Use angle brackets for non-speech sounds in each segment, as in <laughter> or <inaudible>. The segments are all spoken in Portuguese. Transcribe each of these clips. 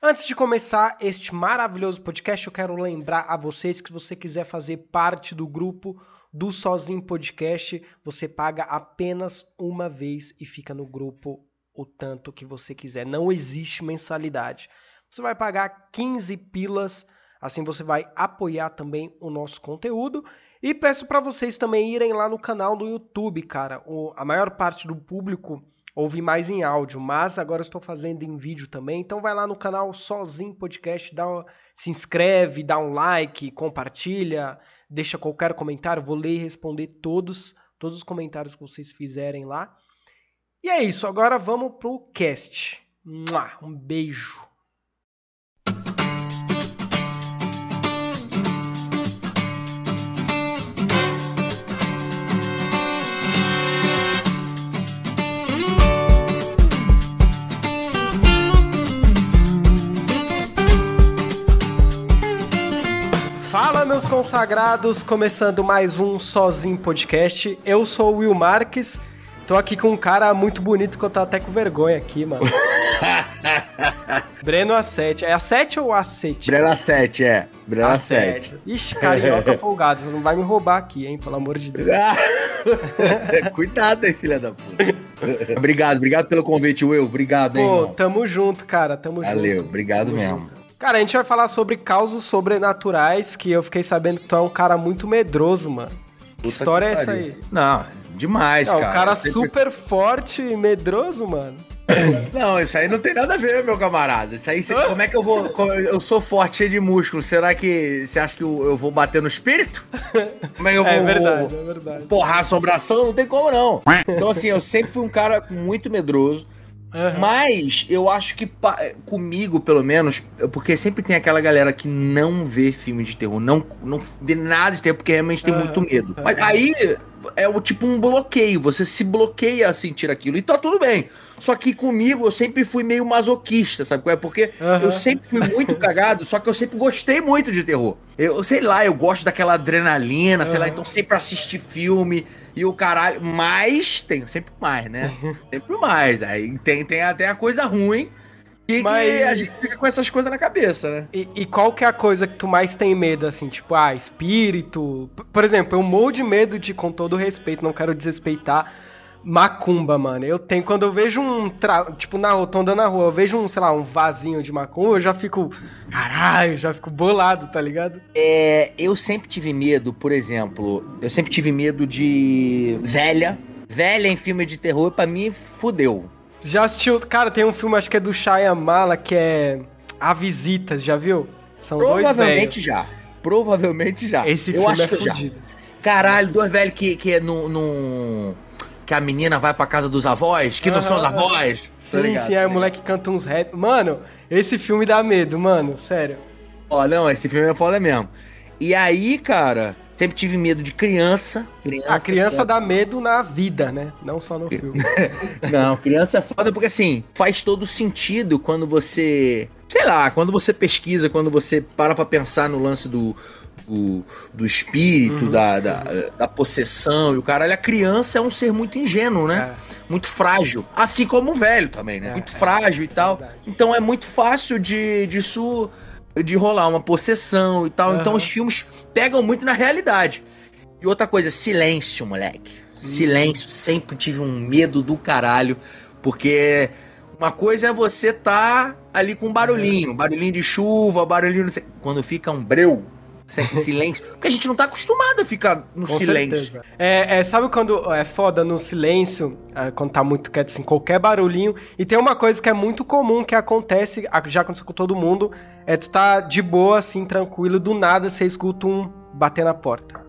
Antes de começar este maravilhoso podcast, eu quero lembrar a vocês que se você quiser fazer parte do grupo do Sozinho Podcast, você paga apenas uma vez e fica no grupo o tanto que você quiser. Não existe mensalidade. Você vai pagar 15 pilas, assim você vai apoiar também o nosso conteúdo. E peço para vocês também irem lá no canal do YouTube, cara. O, a maior parte do público ouvi mais em áudio, mas agora estou fazendo em vídeo também. Então vai lá no canal Sozinho Podcast, dá, se inscreve, dá um like, compartilha, deixa qualquer comentário, vou ler e responder todos, todos os comentários que vocês fizerem lá. E é isso, agora vamos pro cast. Um beijo. Meus consagrados, começando mais um Sozinho Podcast. Eu sou o Will Marques, tô aqui com um cara muito bonito que eu tô até com vergonha aqui, mano. <laughs> Breno A7. É A7 ou A7? Breno A7, é. Breno A7. A7. Ixi, carioca <laughs> folgado, você não vai me roubar aqui, hein, pelo amor de Deus. <laughs> Cuidado aí, filha da puta. obrigado, obrigado pelo convite, Will. Obrigado, hein. Pô, irmão. tamo junto, cara, tamo Valeu, junto. Valeu, obrigado tamo mesmo. Junto. Cara, a gente vai falar sobre causos sobrenaturais, que eu fiquei sabendo que tu é um cara muito medroso, mano. Que história que é essa aí? Não, demais, não, cara. Um cara sempre... super forte e medroso, mano. <coughs> Não, isso aí não tem nada a ver, meu camarada. Isso aí, como é que eu vou. Eu sou forte, cheio de músculo. Será que você acha que eu, vou bater no espírito? <laughs> Como é que eu é vou. É verdade, é verdade. Porrar a assombração? Não tem como, não. Então, assim, eu sempre fui um cara muito medroso. Uhum. Mas eu acho que comigo, pelo menos, porque sempre tem aquela galera que não vê filme de terror, não, não vê nada de terror porque realmente tem uhum. muito medo. Mas aí é o tipo um bloqueio, você se bloqueia a sentir aquilo e tá tudo bem. Só que comigo eu sempre fui meio masoquista, sabe qual é? Porque uhum. eu sempre fui muito cagado, só que eu sempre gostei muito de terror. Eu sei lá, eu gosto daquela adrenalina, sei lá, então sempre assisti filme e o caralho. Mas tem sempre mais, né? sempre mais. Aí tem, tem até a coisa ruim. E Mas... a gente fica com essas coisas na cabeça, né? E, e, qual que é a coisa que tu mais tem medo, assim? Tipo, ah, espírito. Por exemplo, eu morro de medo de, com todo respeito, não quero desrespeitar, macumba, mano. Eu tenho, quando eu vejo um, tra... tipo, na rua, tô andando na rua, eu vejo um, sei lá, um vasinho de macumba, eu já fico, caralho, já fico bolado, tá ligado? É, eu sempre tive medo, por exemplo, eu sempre tive medo de velha. Velha em filme de terror, para mim, fudeu. Já assistiu, cara, tem um filme, acho que é do Shyamala, que é A Visita, já viu? São dois velhos. Provavelmente já. Provavelmente já. Esse eu filme acho é que fudido. Já. Caralho, dois velhos que, que é no, que a menina vai pra casa dos avós, que não são os avós. Sim, tá sim, aí o moleque canta uns rap. Mano, esse filme dá medo, mano, sério. Ó, não, esse filme é foda mesmo. E aí, cara, sempre tive medo de criança. criança a criança dá medo na vida, né? Não só no filme. <laughs> não, criança é foda porque assim, faz todo sentido quando você. Sei lá, quando você pesquisa, quando você para pra pensar no lance do, do, do espírito, uhum. da, da, da, possessão e o caralho, a criança é um ser muito ingênuo, né? É. Muito frágil. Assim como o velho também, né? É, muito é, frágil e tal. Então é muito fácil de disso de rolar uma possessão e tal. Uhum. Então os filmes pegam muito na realidade. E outra coisa, silêncio, moleque. Uhum. Silêncio. Sempre tive um medo do caralho. Porque uma coisa é você tá ali com um barulhinho, barulhinho de chuva, barulhinho. Quando fica um breu, silêncio. Porque a gente não tá acostumado a ficar no Com silêncio. É, é, sabe quando é foda no silêncio, é, quando tá muito quieto, assim, qualquer barulhinho. E tem uma coisa que é muito comum que acontece, já aconteceu com todo mundo, é tu tá de boa, assim, tranquilo, do nada você escuta um bater na porta.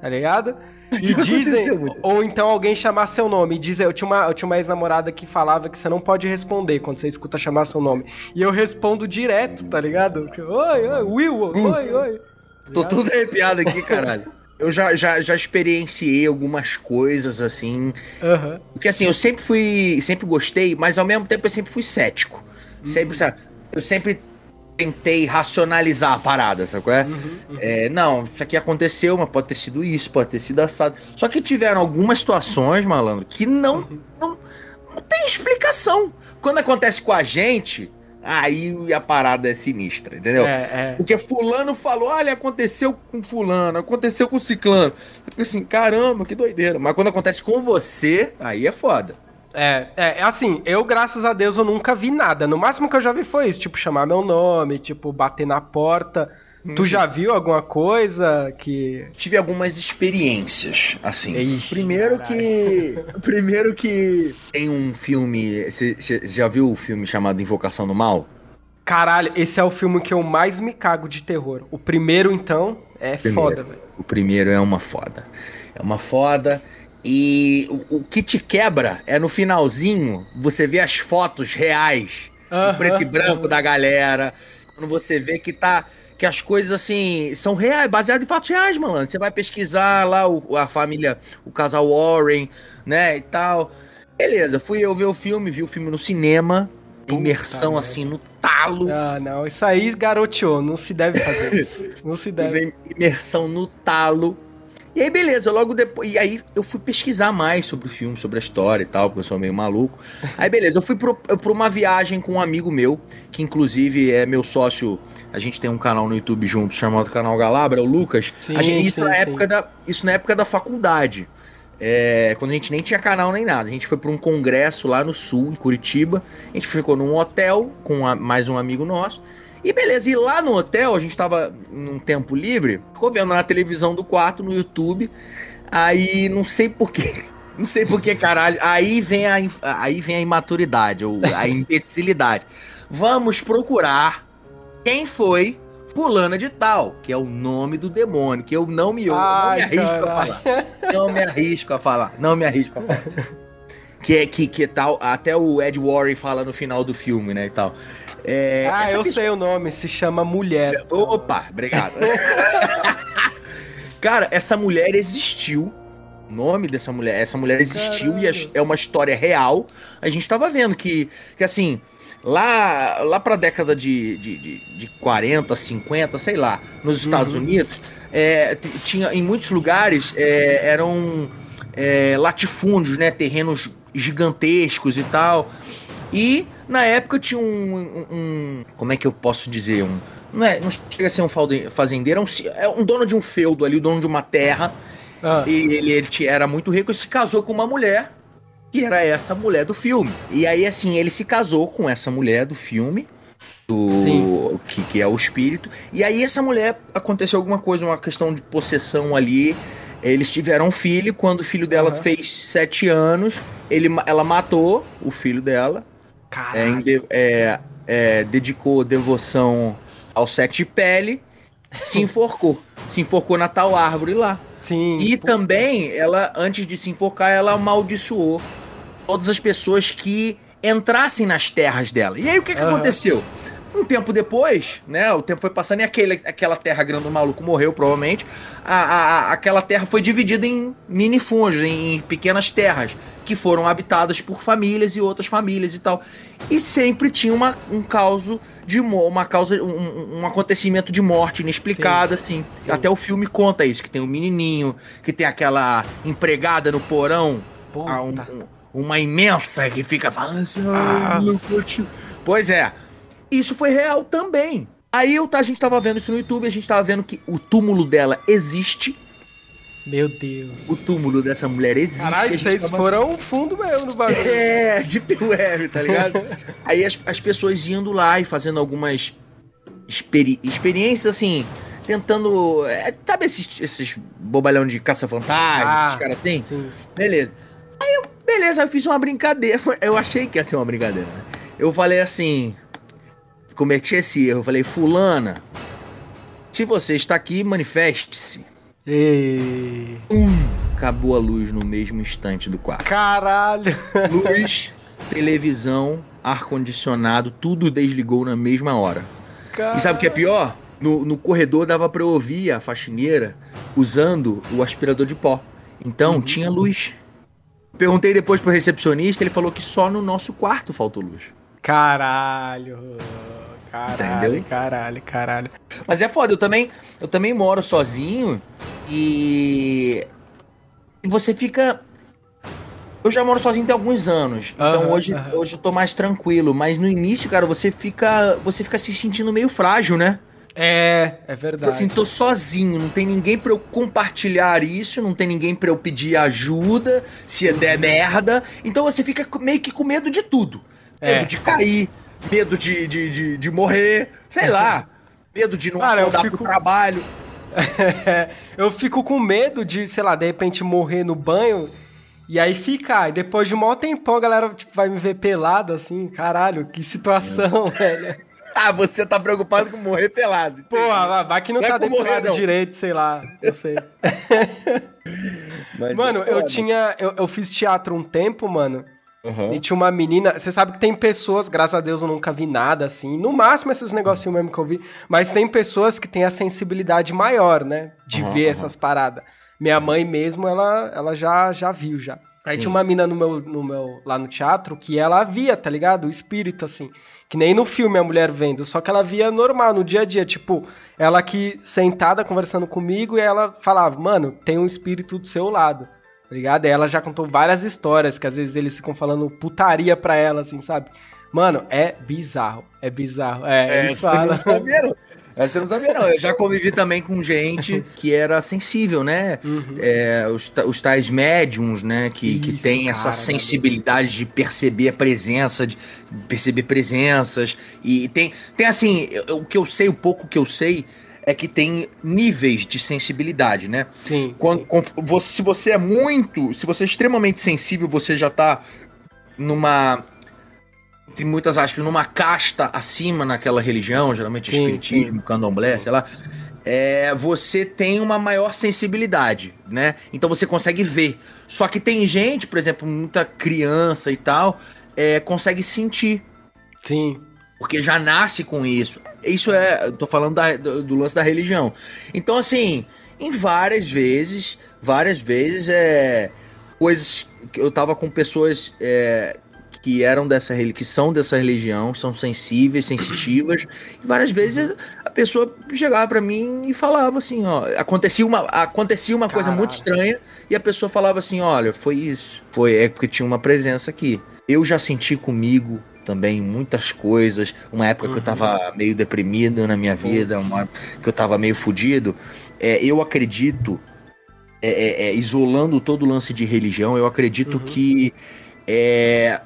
Tá ligado? E <laughs> dizem, ou então alguém chamar seu nome. E dizem, eu tinha uma, eu tinha uma ex-namorada que falava que você não pode responder quando você escuta chamar seu nome. E eu respondo direto, tá ligado? Oi, oi, Will, hum. oi, oi. Tô todo arrepiado aqui, <laughs> caralho. Eu já, já, já experienciei algumas coisas assim. Uhum. Porque assim, eu sempre fui. Sempre gostei, mas ao mesmo tempo eu sempre fui cético. Uhum. Sempre, sabe? Eu sempre tentei racionalizar a parada, sabe qual é? Uhum, uhum. é? Não, isso aqui aconteceu, mas pode ter sido isso, pode ter sido assado. Só que tiveram algumas situações, malandro, que não, uhum. não, não tem explicação. Quando acontece com a gente, aí a parada é sinistra, entendeu? É, é. Porque fulano falou, olha, aconteceu com fulano, aconteceu com ciclano. Assim, caramba, que doideira. Mas quando acontece com você, aí é foda. É, é, assim, eu, graças a Deus, eu nunca vi nada. No máximo que eu já vi foi isso, tipo, chamar meu nome, tipo, bater na porta. Tu já viu alguma coisa que. Tive algumas experiências, assim. Ixi, primeiro caralho. que. <laughs> Primeiro que tem um filme. Você já viu o filme chamado Invocação do Mal? Caralho, esse é o filme que eu mais me cago de terror. O primeiro, então, é Primeiro. foda, velho. O primeiro é uma foda. É uma foda. E o, o que te quebra é no finalzinho você vê as fotos reais, em preto e branco da galera. Quando você vê que tá. Que as coisas assim são reais, baseadas em fatos reais, malandro. Você vai pesquisar lá o, a família, o casal Warren, né? E tal. Beleza, fui eu ver o filme, vi o filme no cinema. Puta imersão assim no talo. Ah, não, isso aí garoteou, não se deve fazer <laughs> isso. Não se deve. Imersão no talo. E aí, beleza, logo depois. E aí eu fui pesquisar mais sobre o filme, sobre a história e tal, porque eu sou meio maluco. <laughs> Aí, beleza, eu fui pro, pra uma viagem com um amigo meu, que inclusive é meu sócio. A gente tem um canal no YouTube junto chamado Canal Galabra, o Lucas. Sim, A gente- isso, sim, na sim. época da, isso na época da faculdade. É, quando a gente nem tinha canal nem nada. A gente foi para um congresso lá no sul, em Curitiba. A gente ficou num hotel com a- mais um amigo nosso. E beleza, e lá no hotel, a gente tava num tempo livre, ficou vendo na televisão do quarto, no YouTube. Aí não sei porquê. <laughs> Não sei porquê, caralho. Aí vem a, aí vem a imaturidade, ou a imbecilidade. Vamos procurar quem foi fulana de tal, que é o nome do demônio, que eu não me, eu não me Ai, arrisco a caralho. falar. Não me arrisco a falar. Não me arrisco a falar. Que é que, que tal, até o Ed Warren fala no final do filme, né, e tal. É, ah, eu sei o nome, se chama Mulher. Opa, obrigado. <laughs> Cara, essa mulher existiu. O nome dessa mulher, essa mulher existiu e Caralho. é é uma história real. A gente tava vendo que, que assim, lá, lá pra década de, de, de, de 40, 50, sei lá, nos Estados Uhum. Unidos, é, tinha em muitos lugares é, eram é, latifúndios, né? Terrenos gigantescos e tal. E na época tinha um, um- um- Como é que eu posso dizer? Um, não, é, não chega a ser um fazendeiro, é um, é um dono de um feudo ali, o dono de uma terra. Ah, E ele, ele era muito rico e se casou com uma mulher, que era essa mulher do filme. E aí, assim, ele se casou com essa mulher do filme. Do, que, que é o espírito. E aí, essa mulher aconteceu alguma coisa, uma questão de possessão ali. Eles tiveram um filho. Quando o filho dela Aham. fez sete anos, ele, ela matou o filho dela. É, caralho. é, é, dedicou devoção ao sete pele. Se <laughs> enforcou. se enforcou na tal árvore lá. Sim. E pô, também, ela, antes de se enforcar, ela amaldiçoou todas as pessoas que entrassem nas terras dela. E aí o que, que Aham. aconteceu? Um tempo depois, né? O tempo foi passando e aquele, aquela terra grande do maluco morreu, provavelmente. A, a- a- aquela terra foi dividida em minifúndios, em, pequenas terras, que foram habitadas por famílias e outras famílias e tal. E sempre tinha uma, um caos de uma causa, um, um acontecimento de morte inexplicada, assim. sim. Até o filme conta isso, que tem o menininho, que tem aquela empregada no porão, puta. ah, um- um- uma imensa que fica falando assim, Ah. ah. Pois é, isso foi real também. Aí eu, a gente tava vendo isso no YouTube, a gente tava vendo que o túmulo dela existe, Meu Deus. o túmulo dessa mulher existe. Caralho, vocês tava- foram fundo mesmo no bagulho. <laughs> É, Deep Web, tá ligado? <laughs> Aí as, as pessoas indo lá e fazendo algumas experi- experiências assim, tentando. é, sabe esses, esses bobalhão de caça-fantasma, Ah. esses caras têm? Sim. Beleza. Aí eu, beleza, eu fiz uma brincadeira. <laughs> Eu achei que ia ser uma brincadeira. né? Eu falei assim. Cometi esse erro. Eu falei, Fulana, se você está aqui, manifeste-se. E... Acabou a luz no mesmo instante do quarto. Caralho. Luz, televisão, ar-condicionado, tudo desligou na mesma hora. E sabe o que é pior? No, no corredor dava pra eu ouvir a faxineira usando o aspirador de pó. Então Uhum. tinha luz. Perguntei depois pro recepcionista, ele falou que só no nosso quarto faltou luz. Caralho. Caralho, Entendeu? caralho, caralho. Mas é foda, eu também, eu também moro sozinho e, e você fica Eu já moro sozinho tem alguns anos. Então Aham, hoje, aham. hoje eu tô mais tranquilo. Mas no início, cara, você fica. Você fica se sentindo meio frágil, né? É, é Tipo verdade. assim, tô sozinho, não tem ninguém pra eu compartilhar isso, não tem ninguém pra eu pedir ajuda se der merda. Então você fica meio que com medo de tudo. É. Medo de cair, medo de, de, de, de morrer, sei lá. Medo de não Cara, eu acordar fico- pro trabalho. <laughs> eu fico com medo de, sei lá, de repente morrer no banho e aí ficar. E depois de um maior tempão a galera tipo, vai me ver pelado assim. Caralho, que situação, <laughs> velho. Ah, você tá preocupado com morrer pelado. Porra, vai- que não, Não é tá não. direito, sei lá. Não sei. <laughs> Mano, é eu tinha. Eu, eu fiz teatro um tempo, mano. Aham. E tinha uma menina. Você sabe que tem pessoas, graças a Deus eu nunca vi nada assim. No máximo esses negocinhos mesmo que eu vi. Mas tem pessoas que têm a sensibilidade maior, né? De Aham, ver aham. essas paradas. Minha mãe mesmo, ela, ela já, já viu já. Aí Sim. tinha uma mina no meu, no meu, lá no teatro que ela via, tá ligado? O espírito, assim. Que nem no filme a mulher vendo. Só que ela via normal, no dia a dia. Tipo, ela aqui sentada conversando comigo e ela falava, mano, tem um espírito do seu lado. Tá ligado? E ela já contou várias histórias que às vezes eles ficam falando putaria pra ela, assim, sabe? Mano, é bizarro. É bizarro. É, eles você não falam. sabia, não. Essa eu não sabia, não. Eu já <laughs> convivi também com gente que era sensível, né? Uhum. É, os, os tais médiums, né? Que, que Isso, tem cara, essa sensibilidade de perceber a presença, de perceber presenças. E tem, tem assim, eu- o que eu sei, o pouco que eu sei, é que tem níveis de sensibilidade, né? Sim. Quando, sim. com- você- se você é muito, se você é extremamente sensível, você já tá numa entre muitas aspas, numa casta acima naquela religião, geralmente Sim, espiritismo, candomblé, sei lá. É, você tem uma maior sensibilidade, né? Então você consegue ver. Só que tem gente, por exemplo, muita criança e tal, é, consegue sentir. Sim. Porque já nasce com isso. Isso é. Tô falando da- do, do lance da religião. Então, assim, em várias vezes, várias vezes, é. Coisas. que Eu tava com pessoas é, que eram dessa religião, que são dessa religião, são sensíveis, sensitivas. E várias vezes a pessoa chegava pra mim e falava assim, ó. Acontecia uma, acontecia uma coisa muito estranha e a pessoa falava assim: olha, foi isso. Foi, é porque tinha uma presença aqui. Eu já senti comigo também muitas coisas. Uma época que eu Uhum. tava meio deprimido na minha vida, uma que eu tava meio fudido. É, eu acredito, é, é, é, isolando todo o lance de religião, eu acredito Uhum. que é,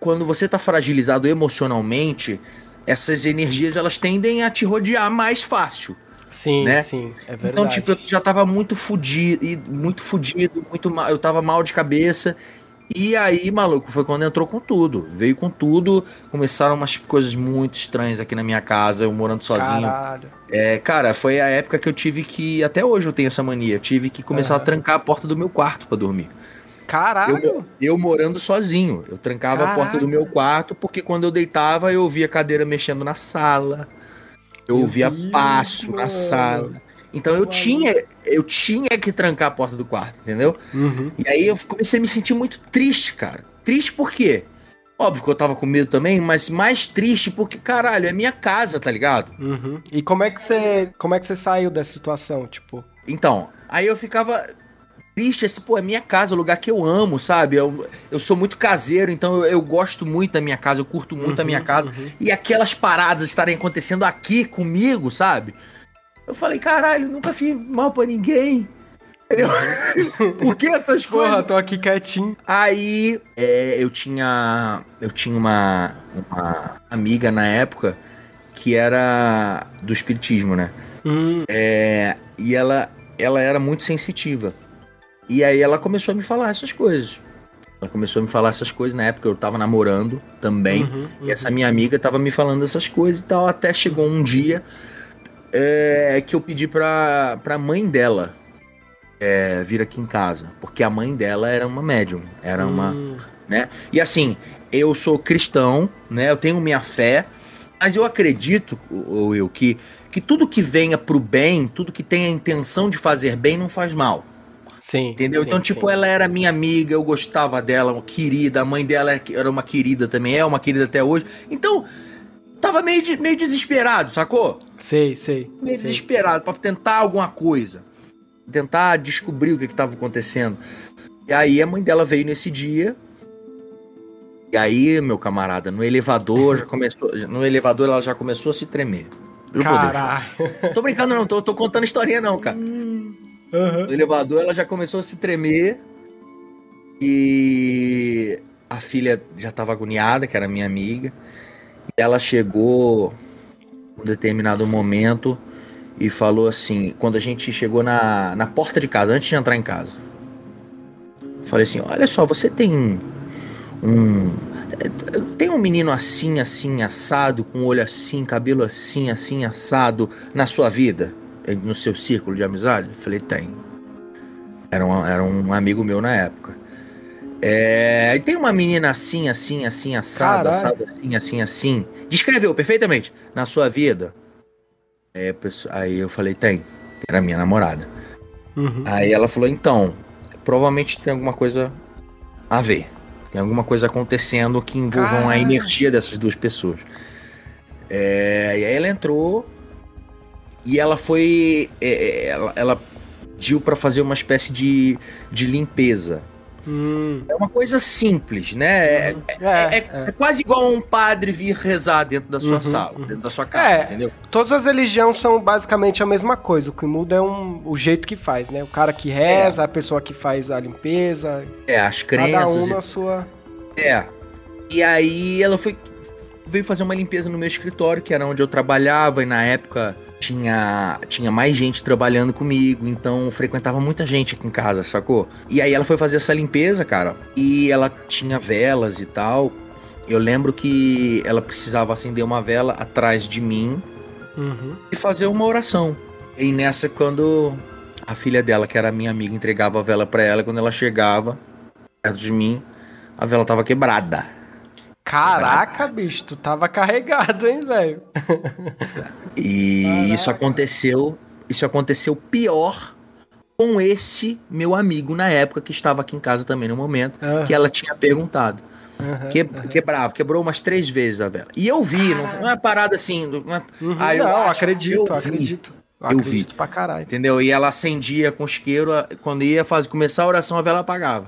quando você tá fragilizado emocionalmente, essas energias elas tendem a te rodear mais fácil. Sim, Né? sim. É verdade. Então, tipo, eu já tava muito fudido, muito fudido, muito mal, eu tava mal de cabeça. E aí, maluco, foi quando entrou com tudo. Veio com tudo, começaram umas coisas muito estranhas aqui na minha casa, eu morando sozinho. Caralho. É, cara, foi a época que eu tive que, até hoje eu tenho essa mania, eu tive que começar Aham. a trancar a porta do meu quarto pra dormir. Caralho. Eu, eu morando sozinho, eu trancava a porta do meu quarto, porque quando eu deitava, eu ouvia a cadeira mexendo na sala. Eu ouvia passo na sala. Então eu tinha, eu tinha que trancar a porta do quarto, entendeu? Uhum. E aí eu comecei a me sentir muito triste, cara. Triste por quê? Óbvio que eu tava com medo também, mas mais triste porque, caralho, é minha casa, tá ligado? Uhum. E como é que você, como é que você saiu dessa situação, tipo? Então, aí eu ficava triste, assim, pô, é minha casa, o lugar que eu amo, sabe? Eu, eu sou muito caseiro, então eu, eu gosto muito da minha casa, eu curto muito a minha Uhum, casa. uhum. E aquelas paradas estarem acontecendo aqui comigo, sabe? Eu falei, caralho, nunca fiz mal pra ninguém. Entendeu? <laughs> Por que essas coisas? Porra, tô aqui quietinho. Aí é, eu tinha. Eu tinha uma, uma amiga na época que era do espiritismo, né? Hum, É, e ela, ela era muito sensitiva. E aí ela começou a me falar essas coisas. Ela começou a me falar essas coisas na época eu tava namorando também. uhum, E essa minha amiga tava me falando essas coisas e tal. Até chegou um dia é, que eu pedi pra, pra mãe dela é, vir aqui em casa. Porque a mãe dela era uma médium. Era uma. Hum, E assim, eu sou cristão, né? Eu tenho minha fé. Mas eu acredito, ou eu, que, que tudo que venha pro bem, tudo que tenha a intenção de fazer bem, não faz mal. Sim. Entendeu? sim, então, tipo, sim. ela era minha amiga, eu gostava dela, uma querida, a mãe dela era uma querida também, é uma querida até hoje. Então, tava meio, de- meio desesperado, sacou? Sei, sei. Meio sei. desesperado pra tentar alguma coisa. Tentar descobrir o que que tava acontecendo. E aí a mãe dela veio nesse dia. E aí, meu camarada, no elevador já começou. No elevador ela já começou a se tremer. Caralho. Tô brincando, não, tô, tô contando historinha, não, cara. Uhum. No elevador ela já começou a se tremer. E a filha já tava agoniada, que era minha amiga. Ela chegou um determinado momento e falou assim, quando a gente chegou na, na porta de casa, antes de entrar em casa. Falei assim, olha só, você tem um. Tem um menino assim, assim, assado, com olho assim, cabelo assim, assim, assado, na sua vida? No seu círculo de amizade? Falei, tem. Era um, era um amigo meu na época. É, e tem uma menina assim, assim, assim, assado, Caralho. assado, assim, assim, assim. Descreveu perfeitamente na sua vida. É, aí eu falei, tem. Era minha namorada. Uhum. Aí ela falou, então, provavelmente tem alguma coisa a ver. Tem alguma coisa acontecendo que envolvam a Caralho. energia dessas duas pessoas. É, e aí ela entrou e ela foi. é, é, ela, ela pediu pra fazer uma espécie de, de limpeza. Hum. É uma coisa simples, né? É, É, é- é quase igual um padre vir rezar dentro da sua Uhum, sala, uhum. dentro da sua casa, É. entendeu? Todas as religiões são basicamente a mesma coisa. O que muda é um, o jeito que faz, né? O cara que reza, a pessoa que faz a limpeza, É, as cada crenças. um e na sua. É. E aí ela foi veio fazer uma limpeza no meu escritório, que era onde eu trabalhava, e na época tinha, tinha mais gente trabalhando comigo, então frequentava muita gente aqui em casa, sacou? E aí ela foi fazer essa limpeza, cara, e ela tinha velas e tal. Eu lembro que ela precisava acender uma vela atrás de mim Uhum. e fazer uma oração. E nessa, quando a filha dela, que era minha amiga, entregava a vela pra ela, quando ela chegava perto de mim, a vela tava quebrada. Caraca, bicho, tu tava carregado, hein, velho? <laughs> E Caraca. isso aconteceu, isso aconteceu pior com esse meu amigo na época que estava aqui em casa também no momento, que ela tinha perguntado. Aham, Que, aham. Quebrava, quebrou umas três vezes a vela. E eu vi, não foi uma parada assim, não é- Uhum, Ah, eu não, acho, acredito, eu vi. acredito. Eu vi. acredito pra caralho. entendeu? E ela acendia com isqueiro, quando ia fazer, começar a oração, a vela apagava.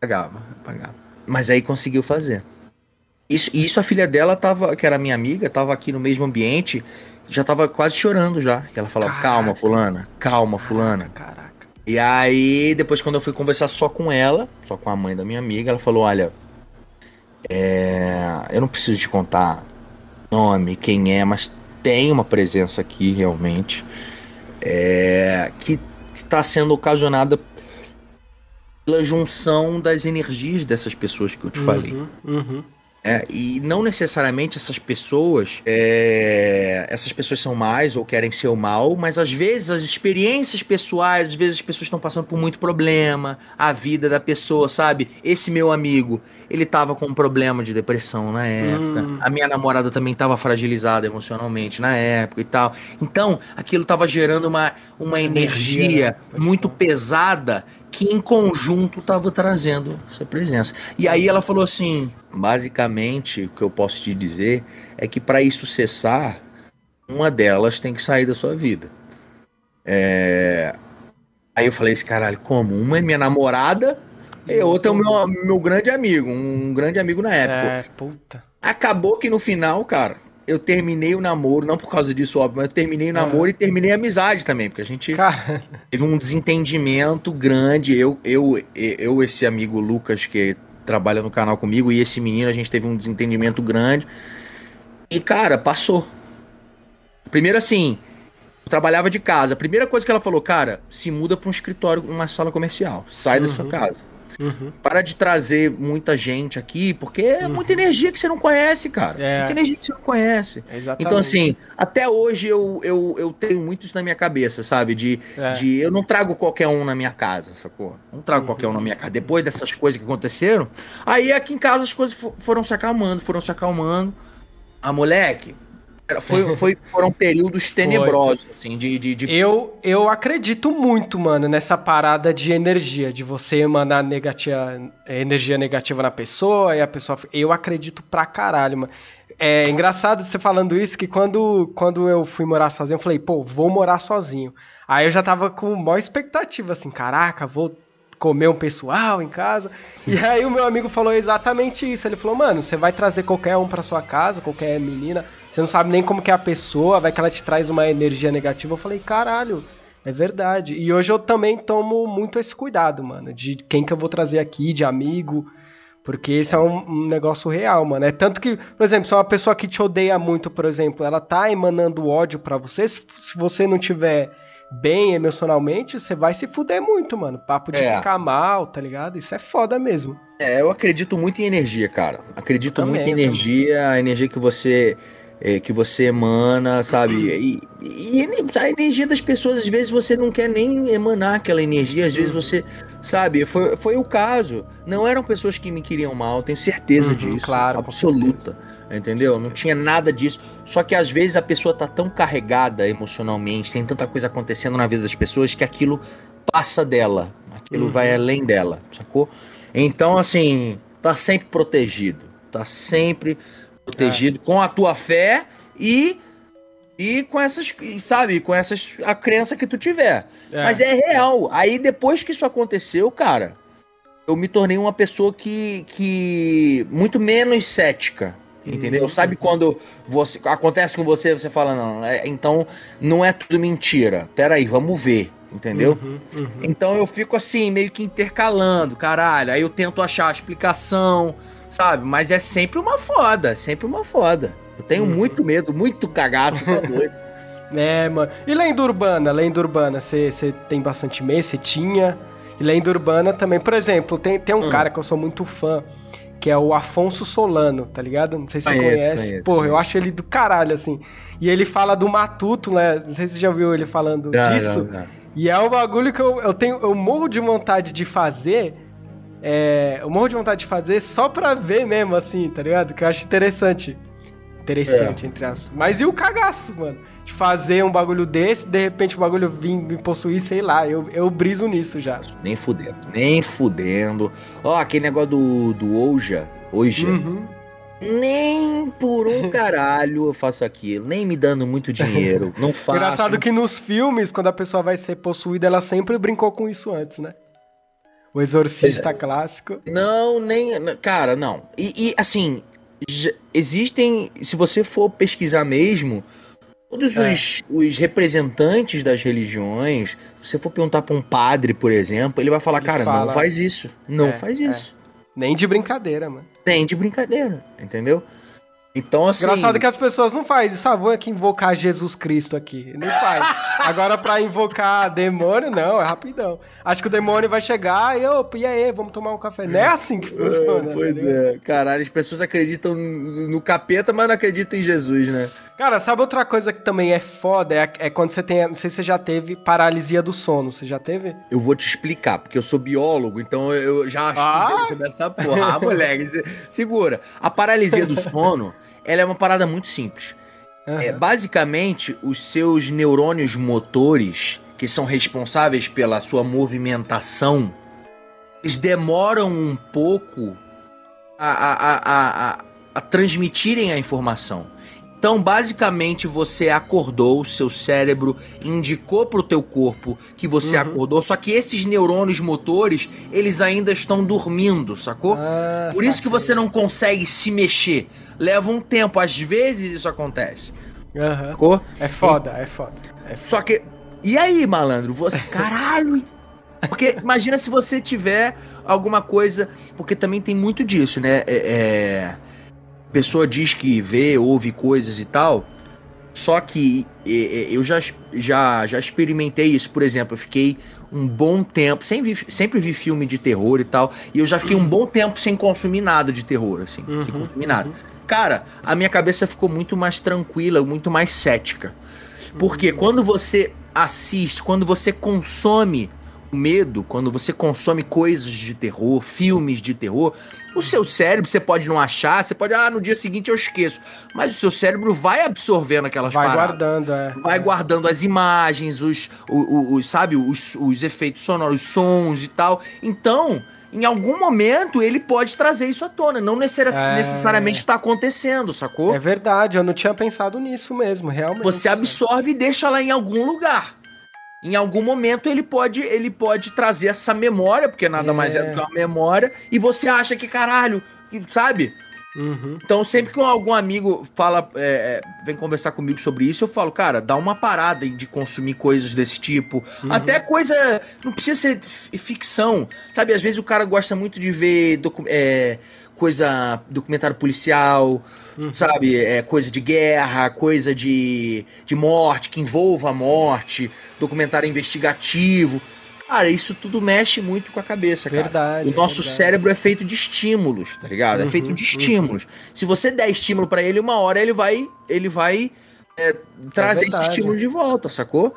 Apagava, apagava. Mas aí conseguiu fazer. Isso, isso a filha dela tava, que era minha amiga, tava aqui no mesmo ambiente, já tava quase chorando já. E ela falava, Caraca. calma, fulana, calma, fulana. Caraca. E aí, depois quando eu fui conversar só com ela, só com a mãe da minha amiga, ela falou, olha, é, eu não preciso te contar nome, quem é, mas tem uma presença aqui realmente, é, que está sendo ocasionada pela junção das energias dessas pessoas que eu te falei. Uhum, uhum. É, e não necessariamente essas pessoas, é, essas pessoas são mais ou querem ser o mal, mas às vezes as experiências pessoais, às vezes as pessoas estão passando por muito problema, a vida da pessoa, sabe? Esse meu amigo, ele tava com um problema de depressão na época, Hum. a minha namorada também tava fragilizada emocionalmente na época e tal. Então, aquilo tava gerando uma, uma Energia, energia né? Muito pesada que em conjunto tava trazendo essa presença. E aí ela falou assim: basicamente, o que eu posso te dizer é que para isso cessar, uma delas tem que sair da sua vida. É... Aí eu falei: esse caralho, como? Uma é minha namorada e outra é o meu, meu grande amigo, um grande amigo na época. É, puta. Acabou que no final, cara, eu terminei o namoro, não por causa disso, óbvio, mas eu terminei o namoro e terminei a amizade também, porque a gente Cara, teve um desentendimento grande. Eu, eu, eu, esse amigo Lucas, que trabalha no canal comigo, e esse menino, a gente teve um desentendimento grande. E, cara, passou. Primeiro assim, eu trabalhava de casa. A primeira coisa que ela falou, cara, se muda para um escritório, uma sala comercial. Sai da sua Uhum. casa. Uhum. Para de trazer muita gente aqui, porque é muita energia que você não conhece, cara. É. Muita energia que você não conhece. exatamente. Então, assim, até hoje eu, eu, eu tenho muito isso na minha cabeça, sabe? De, É. de eu não trago qualquer um na minha casa, sacou? Não trago Uhum. qualquer um na minha casa. Depois dessas coisas que aconteceram, aí aqui em casa as coisas fo- foram se acalmando, foram se acalmando. A moleque, foi, foi, foram períodos tenebrosos, assim, de. de, de- Eu, eu acredito muito, mano, nessa parada de energia, de você emanar negativa, energia negativa na pessoa e a pessoa. Eu acredito pra caralho, mano. É engraçado você falando isso, que quando, quando eu fui morar sozinho, eu falei, pô, vou morar sozinho. Aí eu já tava com maior expectativa, assim, caraca, vou comer um pessoal em casa. E aí o meu amigo falou exatamente isso. Ele falou, mano, você vai trazer qualquer um pra sua casa, qualquer menina, você não sabe nem como que é a pessoa, vai que ela te traz uma energia negativa. Eu falei, caralho, é verdade. E hoje eu também tomo muito esse cuidado, mano, de quem que eu vou trazer aqui, de amigo. Porque esse é um, um, negócio real, mano. É tanto que, por exemplo, se é uma pessoa que te odeia muito, por exemplo, ela tá emanando ódio para você, se você não tiver bem emocionalmente, você vai se fuder muito, mano. Papo de é. ficar mal, tá ligado? Isso é foda mesmo. É, eu acredito muito em energia, cara. Acredito muito em energia, a energia que você é, que você emana, sabe? E, e, a energia das pessoas, às vezes você não quer nem emanar aquela energia, às vezes você, sabe? Foi, foi o caso. Não eram pessoas que me queriam mal, tenho certeza uhum, disso. Claro. Absoluta. Entendeu? Não tinha nada disso. Só que às vezes a pessoa tá tão carregada emocionalmente, tem tanta coisa acontecendo na vida das pessoas que aquilo passa dela. Aquilo uhum. vai além dela, sacou? Então, assim, tá sempre protegido. Tá sempre protegido é. com a tua fé e e com essas, sabe, com essas a crença que tu tiver. É. Mas é real. Aí depois que isso aconteceu, cara, eu me tornei uma pessoa que que muito menos cética. Entendeu? Uhum. Sabe quando você acontece com você, você fala não, é, então não é tudo mentira. Pera aí, vamos ver, entendeu? Uhum, uhum. Então eu fico assim meio que intercalando, caralho. Aí eu tento achar a explicação, sabe? Mas é sempre uma foda, sempre uma foda. Eu tenho uhum. muito medo, muito cagaço, tá doido. <laughs> é, mano. E lenda urbana? Lenda urbana, você tem bastante medo? Você tinha? E lenda urbana também. Por exemplo, tem, tem um hum. cara que eu sou muito fã, que é o Afonso Solano, tá ligado? Não sei se você conhece. Conheço, Porra, conheço. eu acho ele do caralho, assim. E ele fala do Matuto, né? Não sei se você já ouviu ele falando já, disso. Já, já. E é um bagulho que eu, eu tenho. Eu morro de vontade de fazer é, eu morro de vontade de fazer só pra ver mesmo, assim, tá ligado? Que eu acho interessante. Interessante, é. entre aspas. Mas e o cagaço, mano? De fazer um bagulho desse, de repente o bagulho vir me possuir, sei lá, eu, eu briso nisso já. Nem fudendo, nem fudendo. Ó, aquele negócio do, do Ouja, hoje. Uhum. Nem por um <laughs> caralho eu faço aquilo, nem me dando muito dinheiro, não faço. Engraçado que nos filmes, quando a pessoa vai ser possuída, ela sempre brincou com isso antes, né? O Exorcista é. clássico. Não, nem. Cara, não. E, e assim, existem. Se você for pesquisar mesmo, todos é. os, os, representantes das religiões, se você for perguntar pra um padre, por exemplo, ele vai falar, Eles cara, falam... não faz isso. Não é, faz isso. É. Nem de brincadeira, mano. Nem de brincadeira, entendeu? Então, assim. Engraçado que as pessoas não fazem isso. Ah, vou aqui invocar Jesus Cristo aqui. Não faz. Agora, pra invocar demônio, não, é rapidão. Acho que o demônio vai chegar e, opa, e aí, vamos tomar um café. Não é assim que funciona. É, pois tá é. Caralho, as pessoas acreditam no capeta, mas não acreditam em Jesus, né? Cara, sabe outra coisa que também é foda? É, é, quando você tem. Não sei se você já teve paralisia do sono. Você já teve? Eu vou te explicar, porque eu sou biólogo, então eu já ah? sobre essa porra. Ah, <laughs> moleque, segura. A paralisia do sono, ela é uma parada muito simples. Uhum. É, basicamente, os seus neurônios motores, que são responsáveis pela sua movimentação, eles demoram um pouco a, a, a, a transmitirem a informação. Então, basicamente, você acordou, seu cérebro indicou pro teu corpo que você uhum. acordou, só que esses neurônios motores, eles ainda estão dormindo, sacou? Ah, Por isso que você não consegue se mexer. Leva um tempo, às vezes isso acontece. Uhum. Sacou? É foda, é foda, é foda. Só que, e aí, malandro? Você, <laughs> caralho... Porque imagina se você tiver alguma coisa. Porque também tem muito disso, né? É, é pessoa diz que vê, ouve coisas e tal. Só que eu já, já, já experimentei isso, por exemplo, eu fiquei um bom tempo, sempre vi, sempre vi filme de terror e tal, e eu já fiquei um bom tempo sem consumir nada de terror, assim, uhum, sem consumir nada. Uhum. Cara, a minha cabeça ficou muito mais tranquila, muito mais cética. Porque uhum. quando você assiste, quando você consome medo, quando você consome coisas de terror, filmes de terror, o seu cérebro, você pode não achar, você pode, ah, no dia seguinte eu esqueço. Mas o seu cérebro vai absorvendo aquelas vai paradas. Vai guardando, é. Vai é. guardando as imagens, os, os, os sabe, os, os efeitos sonoros, os sons e tal. Então, em algum momento, ele pode trazer isso à tona. Não necessari é... necessariamente está acontecendo, sacou? É verdade, eu não tinha pensado nisso mesmo, realmente. Você absorve e deixa lá em algum lugar. Em algum momento ele pode ele pode trazer essa memória, porque nada é. mais é do que uma memória, e você acha que caralho, sabe? Uhum. Então, sempre que algum amigo fala, é, é, vem conversar comigo sobre isso, eu falo, cara, dá uma parada de consumir coisas desse tipo. Uhum. Até coisa. Não precisa ser ficção. Sabe, às vezes o cara gosta muito de ver é, coisa. documentário policial, uhum. sabe? É, coisa de guerra, coisa de, de morte, que envolva a morte, documentário investigativo. Cara, isso tudo mexe muito com a cabeça, cara. Verdade. O nosso verdade. cérebro é feito de estímulos, tá ligado? É uhum, feito de uhum. estímulos. Uhum. Se você der estímulo para ele, uma hora ele vai, ele vai é, trazer é esse estímulo de volta, sacou?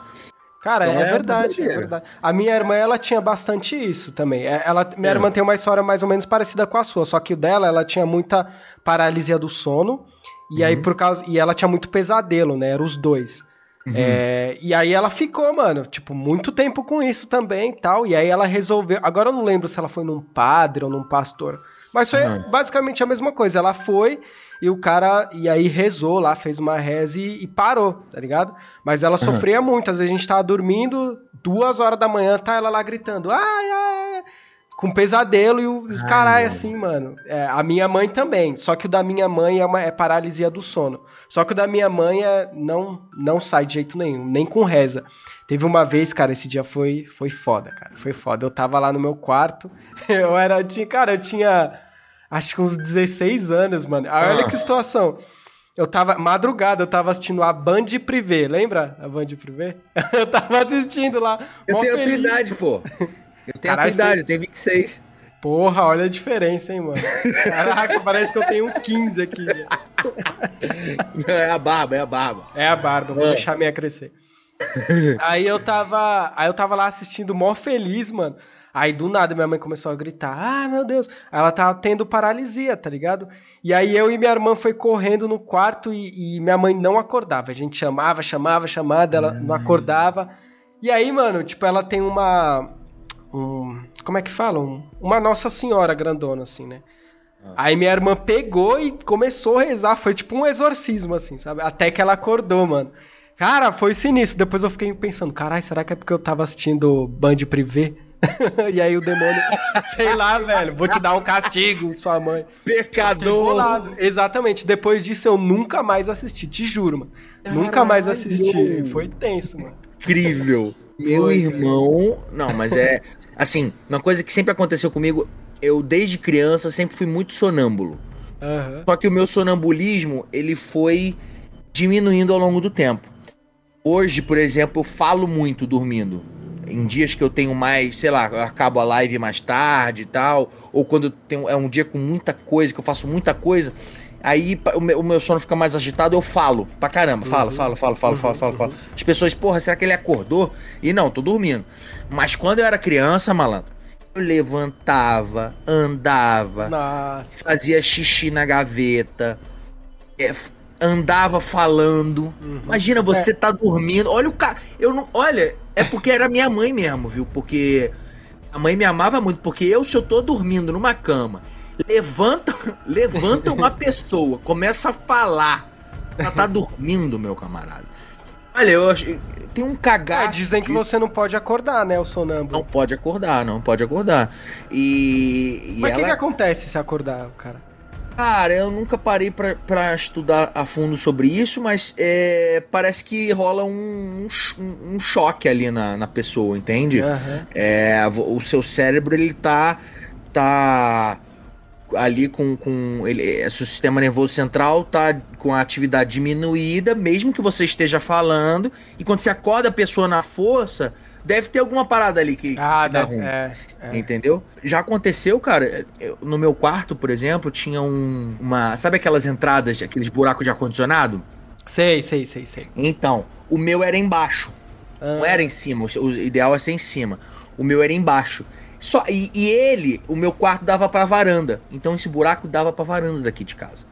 Cara, então é, é, verdade, é verdade. A minha irmã, ela tinha bastante isso também. É, ela, minha é. irmã tem uma história mais ou menos parecida com a sua, só que o dela, ela tinha muita paralisia do sono. E uhum. aí, por causa. E ela tinha muito pesadelo, né? Eram os dois. Uhum. É, e aí ela ficou, mano, tipo, muito tempo com isso também tal. E aí ela resolveu. Agora eu não lembro se ela foi num padre ou num pastor. Mas foi uhum. basicamente a mesma coisa. Ela foi e o cara. E aí rezou lá, fez uma reza e, e parou, tá ligado? Mas ela uhum. sofria muito. Às vezes a gente tava dormindo, duas horas da manhã, tá ela lá gritando: ai, ai, com pesadelo e os caralho assim, mano. É, a minha mãe também. Só que o da minha mãe é, uma, é paralisia do sono. Só que o da minha mãe é, não, não sai de jeito nenhum, nem com reza. Teve uma vez, cara, esse dia foi, foi foda, cara. Foi foda. Eu tava lá no meu quarto. <laughs> Eu era. Eu tinha, cara, eu tinha. Acho que uns 16 anos, mano. Olha ah. que situação. Eu tava. Madrugada, eu tava assistindo a Band Privé, lembra? A Band Privé? <laughs> Eu tava assistindo lá. Eu tenho feliz. a tua idade, pô. Eu tenho Caralho, a tua idade, você... eu tenho 26. Porra, olha a diferença, hein, mano. Caraca, parece que eu tenho 15 aqui. é a barba, é a barba. É a barba, vou é. deixar a minha crescer. aí eu tava. Aí eu tava lá assistindo mó feliz, mano. Aí do nada minha mãe começou a gritar: Ah, meu Deus! Aí ela tava tendo paralisia, tá ligado? E aí eu e minha irmã foi correndo no quarto e, e minha mãe não acordava. A gente chamava, chamava, chamava, ela não acordava. E aí, mano, tipo, ela tem uma um. Como é que fala? Um, uma Nossa Senhora grandona, assim, né? Ah. Aí minha irmã pegou e começou a rezar. Foi tipo um exorcismo, assim, sabe? Até que ela acordou, mano. Cara, foi sinistro. Depois eu fiquei pensando, caralho, será que é porque eu tava assistindo Band Privé? <laughs> e aí o demônio, sei lá, velho, vou te dar um castigo, sua mãe. Pecador. Exatamente. Depois disso eu nunca mais assisti, te juro, mano. Caralho. Nunca mais assisti. Foi tenso, mano. Incrível. Meu Foi, irmão. Cara. Não, mas é. Assim, uma coisa que sempre aconteceu comigo, eu desde criança sempre fui muito sonâmbulo. Uhum. Só que o meu sonambulismo, ele foi diminuindo ao longo do tempo. Hoje, por exemplo, eu falo muito dormindo. Em dias que eu tenho mais, sei lá, eu acabo a live mais tarde e tal, ou quando tenho, é um dia com muita coisa, que eu faço muita coisa, Aí o meu, sono fica mais agitado, eu falo pra caramba. Falo, uhum. falo, falo, falo, falo, falo, falo. As pessoas, porra, será que ele acordou? E não, tô dormindo. Mas quando eu era criança, malandro, eu levantava, andava, Nossa. fazia xixi na gaveta, é, andava falando. Uhum. Imagina, você é. tá dormindo. Olha o cara. Eu não. Olha, é porque era minha mãe mesmo, viu? Porque a mãe me amava muito. Porque eu, se eu tô dormindo numa cama Levanta, <laughs> levanta uma <laughs> pessoa, começa a falar. Ela tá dormindo, meu camarada. Olha, eu acho. Tem um cagado. É, dizem que você não pode acordar, né, o sonâmbulo. Não pode acordar, não pode acordar. E. Mas o ela... que, que acontece se acordar, cara? Cara, eu nunca parei para estudar a fundo sobre isso, mas é, parece que rola um, um, um, choque ali na, na pessoa, entende? Uhum. É, o seu cérebro, ele tá. tá ali com, com ele, seu sistema nervoso central tá com a atividade diminuída, mesmo que você esteja falando, e quando você acorda a pessoa na força, deve ter alguma parada ali que, ah, que dá ruim. É, é. Entendeu? Já aconteceu, cara, no meu quarto, por exemplo, tinha um, uma. Sabe aquelas entradas, aqueles buracos de ar-condicionado? Sei, sei, sei, sei. Então, o meu era embaixo. Ah. Não era em cima. O ideal é ser em cima. O meu era embaixo. Só, e, e, ele, o meu quarto dava pra varanda. Então esse buraco dava pra varanda daqui de casa.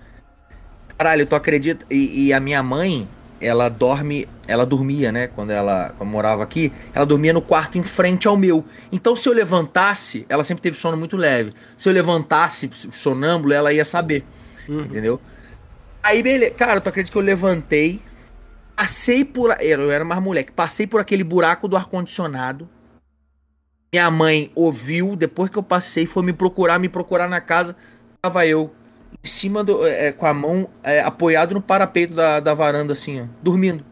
Caralho, tu acredita? E, e, a minha mãe, ela dorme. Ela dormia, né? Quando ela quando morava aqui, ela dormia no quarto em frente ao meu. Então se eu levantasse, ela sempre teve sono muito leve. Se eu levantasse sonâmbulo, ela ia saber. Uhum. Entendeu? Aí, beleza. Cara, tu acredita que eu levantei, Passei por. Eu era mais moleque. Passei por aquele buraco do ar-condicionado. Minha mãe ouviu, depois que eu passei, foi me procurar, me procurar na casa. Tava eu em cima do. É, com a mão é, apoiado no parapeito da, da varanda, assim, ó, dormindo.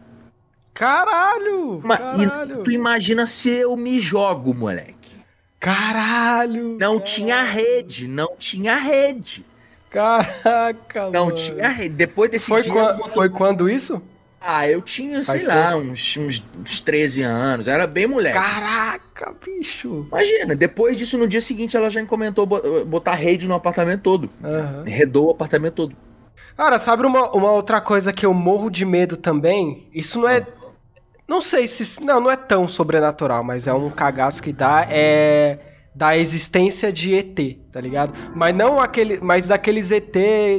Caralho! Ma- caralho! E tu imagina se eu me jogo, moleque. Caralho! Não caralho. tinha rede, não tinha rede. Caraca, Não mano. tinha rede. Depois desse Foi, dia. quan- foi quando isso? Ah, eu tinha, sei Faz lá, uns, uns, uns 13 anos. Era bem moleque. Caraca, bicho! Imagina, depois disso, no dia seguinte, ela já comentou bo- botar rede no apartamento todo. Aham. Redou o apartamento todo. Cara, sabe uma, uma outra coisa que eu morro de medo também? Isso não é. Não sei se. Não, não é tão sobrenatural, mas é um cagaço que dá. É. Da existência de ET, tá ligado? Mas não aquele. Mas daqueles ET,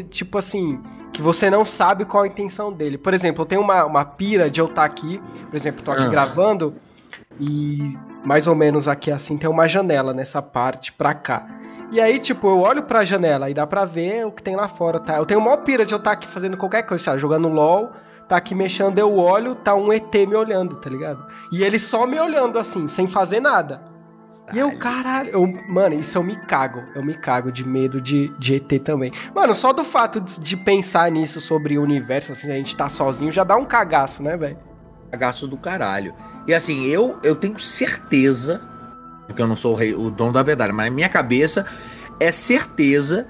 tipo assim. Que você não sabe qual a intenção dele. Por exemplo, eu tenho uma, uma pira de eu estar aqui. Por exemplo, tô aqui Ah. gravando. E mais ou menos aqui assim tem uma janela nessa parte pra cá. E aí, tipo, eu olho pra janela e dá pra ver o que tem lá fora, tá? Eu tenho uma pira de eu estar aqui fazendo qualquer coisa, lá, jogando LOL, tá aqui mexendo, eu olho, tá um ET me olhando, tá ligado? E ele só me olhando assim, sem fazer nada. E eu, caralho, eu, mano, isso eu me cago. Eu me cago de medo de, de ET também. Mano, só do fato de, de pensar nisso sobre o universo, assim, a gente tá sozinho, já dá um cagaço, né, velho? Cagaço do caralho. E assim, eu, eu tenho certeza, porque eu não sou o, rei, o dono da verdade, mas na minha cabeça é certeza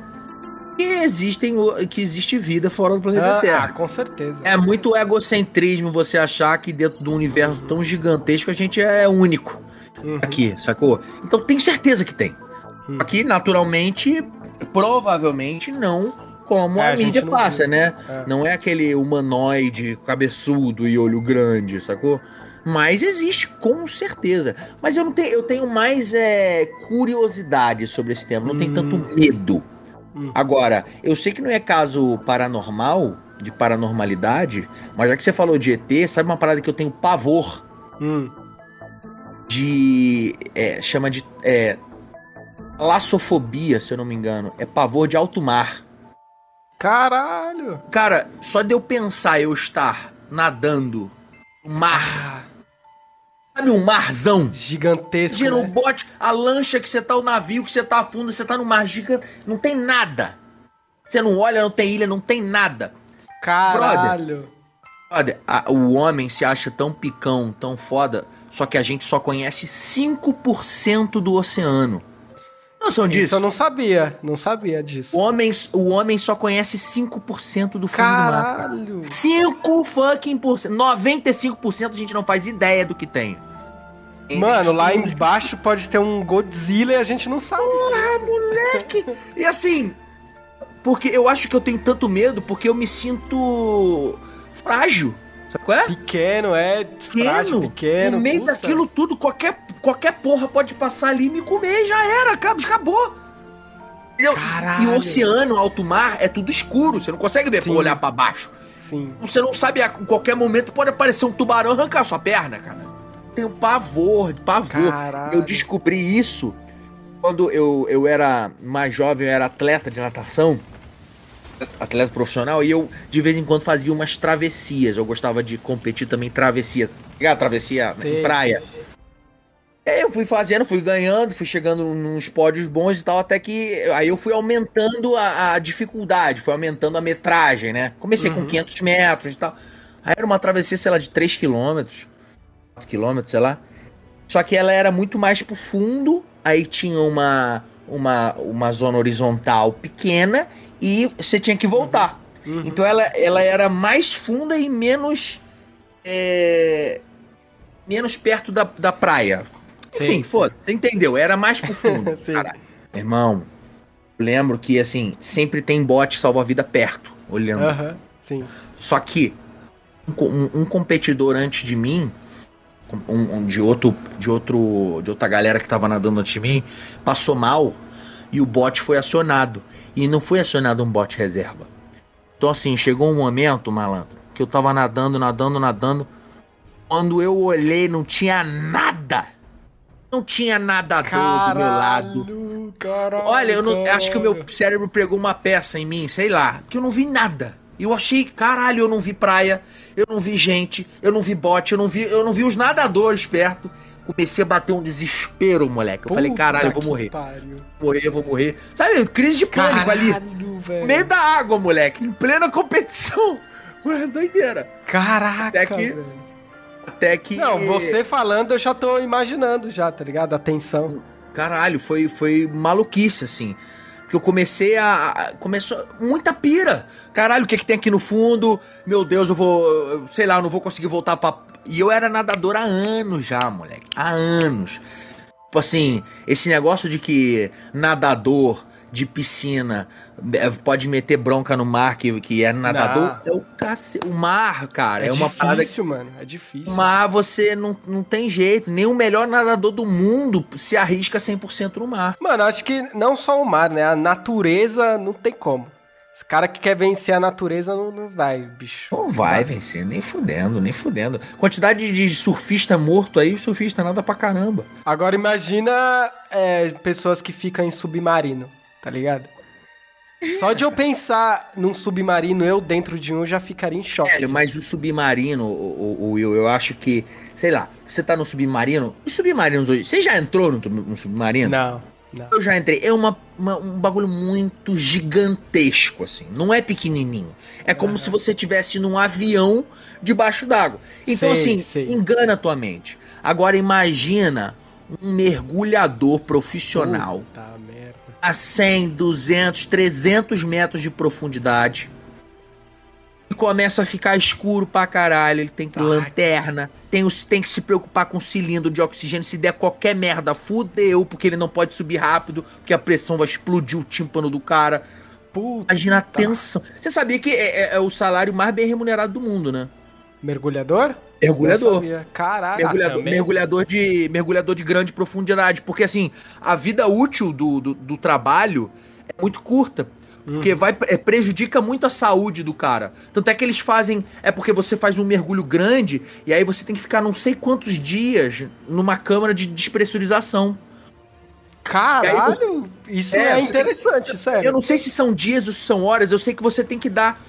que existem que existe vida fora do planeta Ah, Terra. com certeza. É muito egocentrismo você achar que dentro de um universo tão gigantesco a gente é único Uhum. aqui, sacou? Então tenho certeza que tem. Hum. Aqui, naturalmente, provavelmente não como É, a, a mídia passa, viu. né? É. Não é aquele humanoide cabeçudo e olho grande, sacou? Mas existe, com certeza. Mas eu não tenho, eu tenho mais é, curiosidade sobre esse tema, não tenho Hum. tanto medo. Hum. Agora, eu sei que não é caso paranormal, de paranormalidade, mas já que você falou de ET, sabe uma parada que eu tenho pavor Hum. de. é, chama de. É, laçofobia, se eu não me engano. É pavor de alto mar. Caralho! Cara, só de eu pensar eu estar nadando no mar, Ah, sabe um marzão? gigantesco. O né? bote, a lancha que você tá, o navio que você tá afunda, você tá no mar gigante, não tem nada. Você não olha, não tem ilha, não tem nada. Caralho! Olha, a- o homem se acha tão picão, tão foda, só que a gente só conhece 5% do oceano. Noção Isso disso? eu não sabia, não sabia disso. O homem, o homem só conhece 5% do fundo do mar, cara. Caralho! 5 fucking por cento. 95% a gente não faz ideia do que tem. Mano, lá embaixo pode ter um Godzilla e a gente não sabe. E assim, porque eu acho que eu tenho tanto medo porque eu me sinto frágil. Sabe qual é? Pequeno, é. Frágil, pequeno. no meio puta. daquilo tudo, qualquer, qualquer porra pode passar ali e me comer e já era, acab- acabou. Entendeu? E o oceano, alto mar, é tudo escuro, você não consegue ver Sim. olhar pra baixo. Sim. Você não sabe, a qualquer momento pode aparecer um tubarão arrancar sua perna, cara. Tenho pavor, pavor. Caralho. Eu descobri isso quando eu, eu era mais jovem, eu era atleta de natação, atleta profissional, e eu de vez em quando fazia umas travessias. Eu gostava de competir também em travessias, tá ligado? Travessia Sei, em praia. E aí eu fui fazendo, fui ganhando, fui chegando nos pódios bons e tal, até que aí eu fui aumentando a, a dificuldade, fui aumentando a metragem, né? Comecei com Uhum. 500 metros e tal. Aí era uma travessia, sei lá, de 3 quilômetros, 4 quilômetros, sei lá. Só que ela era muito mais pro fundo, aí tinha uma, uma, uma zona horizontal pequena e você tinha que voltar. Uhum. Então ela, ela era mais funda e menos. é, menos perto da, da praia. Sim, Enfim, sim. foda você entendeu? Era mais pro fundo. <laughs> Sim. Caralho. Irmão, eu lembro que assim, sempre tem bote salva-vida perto, olhando. Aham, sim. Só que um, um- um competidor antes de mim, um, um de outro, de outro, de outra galera que tava nadando antes de mim, passou mal e o bot foi acionado. E não foi acionado um bot reserva. Então assim, chegou um momento, malandro, que eu tava nadando, nadando, nadando. Quando eu olhei, não tinha nada. Não tinha nadador do meu lado. Caralho, caralho. Olha, eu não, acho que o meu caralho. cérebro pregou uma peça em mim, sei lá, que eu não vi nada. Eu achei, caralho, eu não vi praia, eu não vi gente, eu não vi bote, eu não vi, eu não vi os nadadores perto. Comecei a bater um desespero, moleque. Eu falei, caralho, eu vou morrer. Pariu. Vou morrer, vou morrer. Sabe, crise de pânico ali. velho. No meio da água, moleque. Em plena competição. <laughs> Doideira. Caraca, Até que- velho. Até que. Não, você falando, eu já tô imaginando já, tá ligado? A tensão. Caralho, foi, foi maluquice, assim. Porque eu comecei a. a- Começou muita pira. Caralho, o que, que tem aqui no fundo? Meu Deus, eu vou. Sei lá, eu não vou conseguir voltar pra. E eu era nadador há anos já, moleque. Há anos. Tipo assim, esse negócio de que nadador de piscina é, pode meter bronca no mar que, que é nadador. É o. O mar, cara, é, é uma parada difícil, mano. É difícil. mas você não, não tem jeito. Nem o melhor nadador do mundo se arrisca 100% no mar. Mano, acho que não só o mar, né? A natureza não tem como. Esse cara que quer vencer a natureza não, não vai, bicho. Não vai vencer, nem fudendo, nem fudendo. Quantidade de surfista morto aí, surfista nada pra caramba. Agora imagina é, pessoas que ficam em submarino, tá ligado? Só de eu pensar num submarino, eu dentro de um, já ficaria em choque. Velho, mas o submarino, o, Will, eu acho que, sei lá, você tá no submarino. Os submarinos hoje. Você já entrou no, no submarino? Não, não. Eu já entrei. É uma, uma- um bagulho muito gigantesco, assim. Não é pequenininho. É como se você estivesse num avião debaixo d'água. Então, Sei, assim, sei. engana a tua mente. Agora, imagina um mergulhador profissional Puta merda. A 100, 200, 300 metros de profundidade. E começa a ficar escuro pra caralho. Ele tem que lanterna, tem, tem que se preocupar com o cilindro de oxigênio. Se der qualquer merda, fudeu, porque ele não pode subir rápido, porque a pressão vai explodir o tímpano do cara. Puta. Imagina a tensão. Você sabia que é, é- é o salário mais bem remunerado do mundo, né? Mergulhador? Mergulhador. Caralho. Mergulhador, mergulhador, de, mergulhador de grande profundidade. Porque, assim, a vida útil do, do, do trabalho é muito curta. Hum. Porque vai, é, prejudica muito a saúde do cara. Tanto é que eles fazem. É porque você faz um mergulho grande e aí você tem que ficar não sei quantos dias numa câmara de despressurização. Caralho, isso É, é, você- interessante, sério. Eu não sei se são dias ou se são horas, eu sei que você tem que dar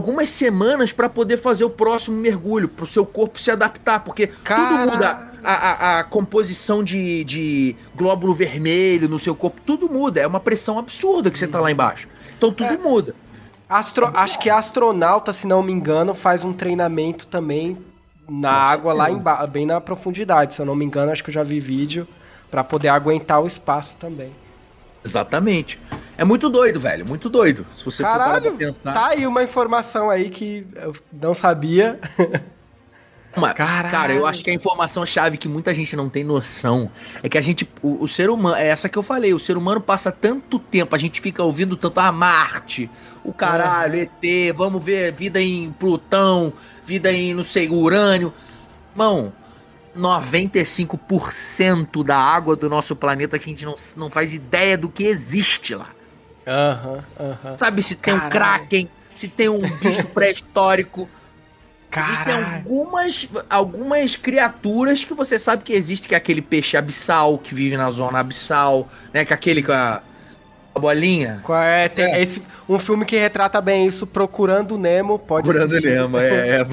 algumas semanas pra poder fazer o próximo mergulho, pro seu corpo se adaptar, porque tudo Caralho. muda. A, a- a composição de, de glóbulo vermelho no seu corpo, tudo muda. É uma pressão absurda que você tá lá embaixo. Então tudo É. muda. Astro- acho que astronauta, se não me engano, faz um treinamento também na Com água lá certeza. embaixo, bem na profundidade. Se eu não me engano, acho que eu já vi vídeo pra poder aguentar o espaço também. Exatamente. É muito doido, velho. Muito doido. Se você Caralho, pensar. tá aí uma informação aí que eu não sabia. <laughs> Uma-. Cara, eu acho que a informação chave que muita gente não tem noção é que a gente, o, o ser humano, é essa que eu falei, o ser humano passa tanto tempo, a gente fica ouvindo tanto, ah, Marte, o caralho, ET, vamos ver vida em Plutão, vida em, não sei, Urânio. Irmão, 95% da água do nosso planeta que a gente não, não faz ideia do que existe lá. Aham, aham. Sabe se tem um Caralho. Kraken, se tem um bicho <laughs> pré-histórico. Existem Caralho. algumas, algumas criaturas que você sabe que existe, que é aquele peixe abissal que vive na zona abissal, né? Que é aquele com a, a bolinha. Qual é, tem É. esse, um filme que retrata bem isso, Procurando Nemo, pode Procurando assistir. Nemo, é, é,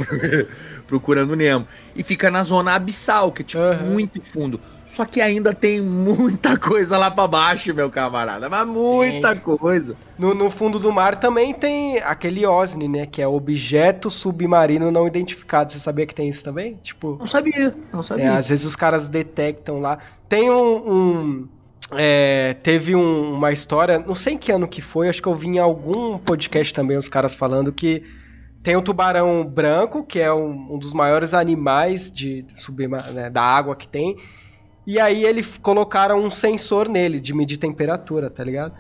<laughs> procurando Nemo. E fica na zona abissal, que é tipo Aham. muito fundo. Só que ainda tem muita <laughs> coisa lá pra baixo, meu camarada. Mas muita coisa. No, no fundo do mar também tem aquele OSNI, né? Que é objeto submarino não identificado. Você sabia que tem isso também? Tipo, Não sabia, não é, sabia. às vezes os caras detectam lá. Tem um. um, é, teve um- uma história, não sei em que ano que foi, acho que eu vi em algum podcast também os caras falando que tem o tubarão branco, que é um, um dos maiores animais de subma- né, da água que tem. E aí eles colocaram um sensor nele de medir temperatura, tá ligado?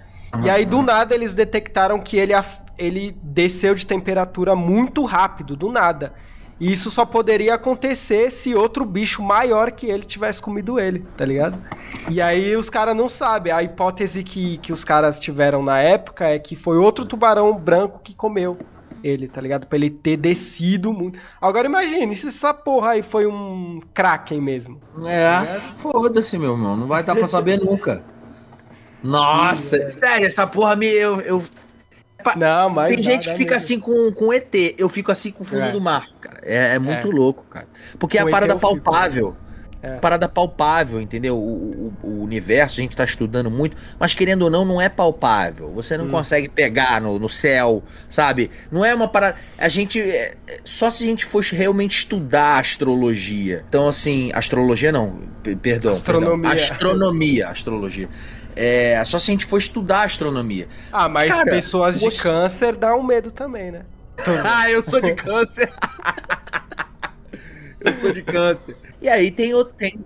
E aí do nada eles detectaram que ele, ele desceu de temperatura muito rápido, do nada. E isso só poderia acontecer se outro bicho maior que ele tivesse comido ele, tá ligado? E aí os caras não sabem. A hipótese que, que os caras tiveram na época é que foi outro tubarão branco que comeu ele, tá ligado? Pra ele ter descido muito. Agora imagine, se essa porra aí foi um Kraken mesmo. É, foda-se, meu irmão. Não vai dar pra saber nunca. Nossa, Sim, sério, essa porra me. Eu, eu- Não, mas Tem gente que fica mesmo. assim com, com ET. Eu fico assim com o fundo é. do mar, cara. É, é muito é. louco, cara. Porque é a parada palpável. Fico... É. Parada palpável, entendeu? O, o, o, universo a gente tá estudando muito, mas querendo ou não, não é palpável. Você não hum. consegue pegar no, no céu, sabe? Não é uma parada. A gente. É, só se a gente fosse realmente estudar astrologia. Então, assim, astrologia não, perdão. Astronomia. Perdão, astronomia, astrologia. É, só se a gente for estudar astronomia. Ah, mas Cara, pessoas de você... câncer dá um medo também, né? <laughs> ah, eu sou de <laughs> câncer. Eu sou de câncer. E aí tem, tem,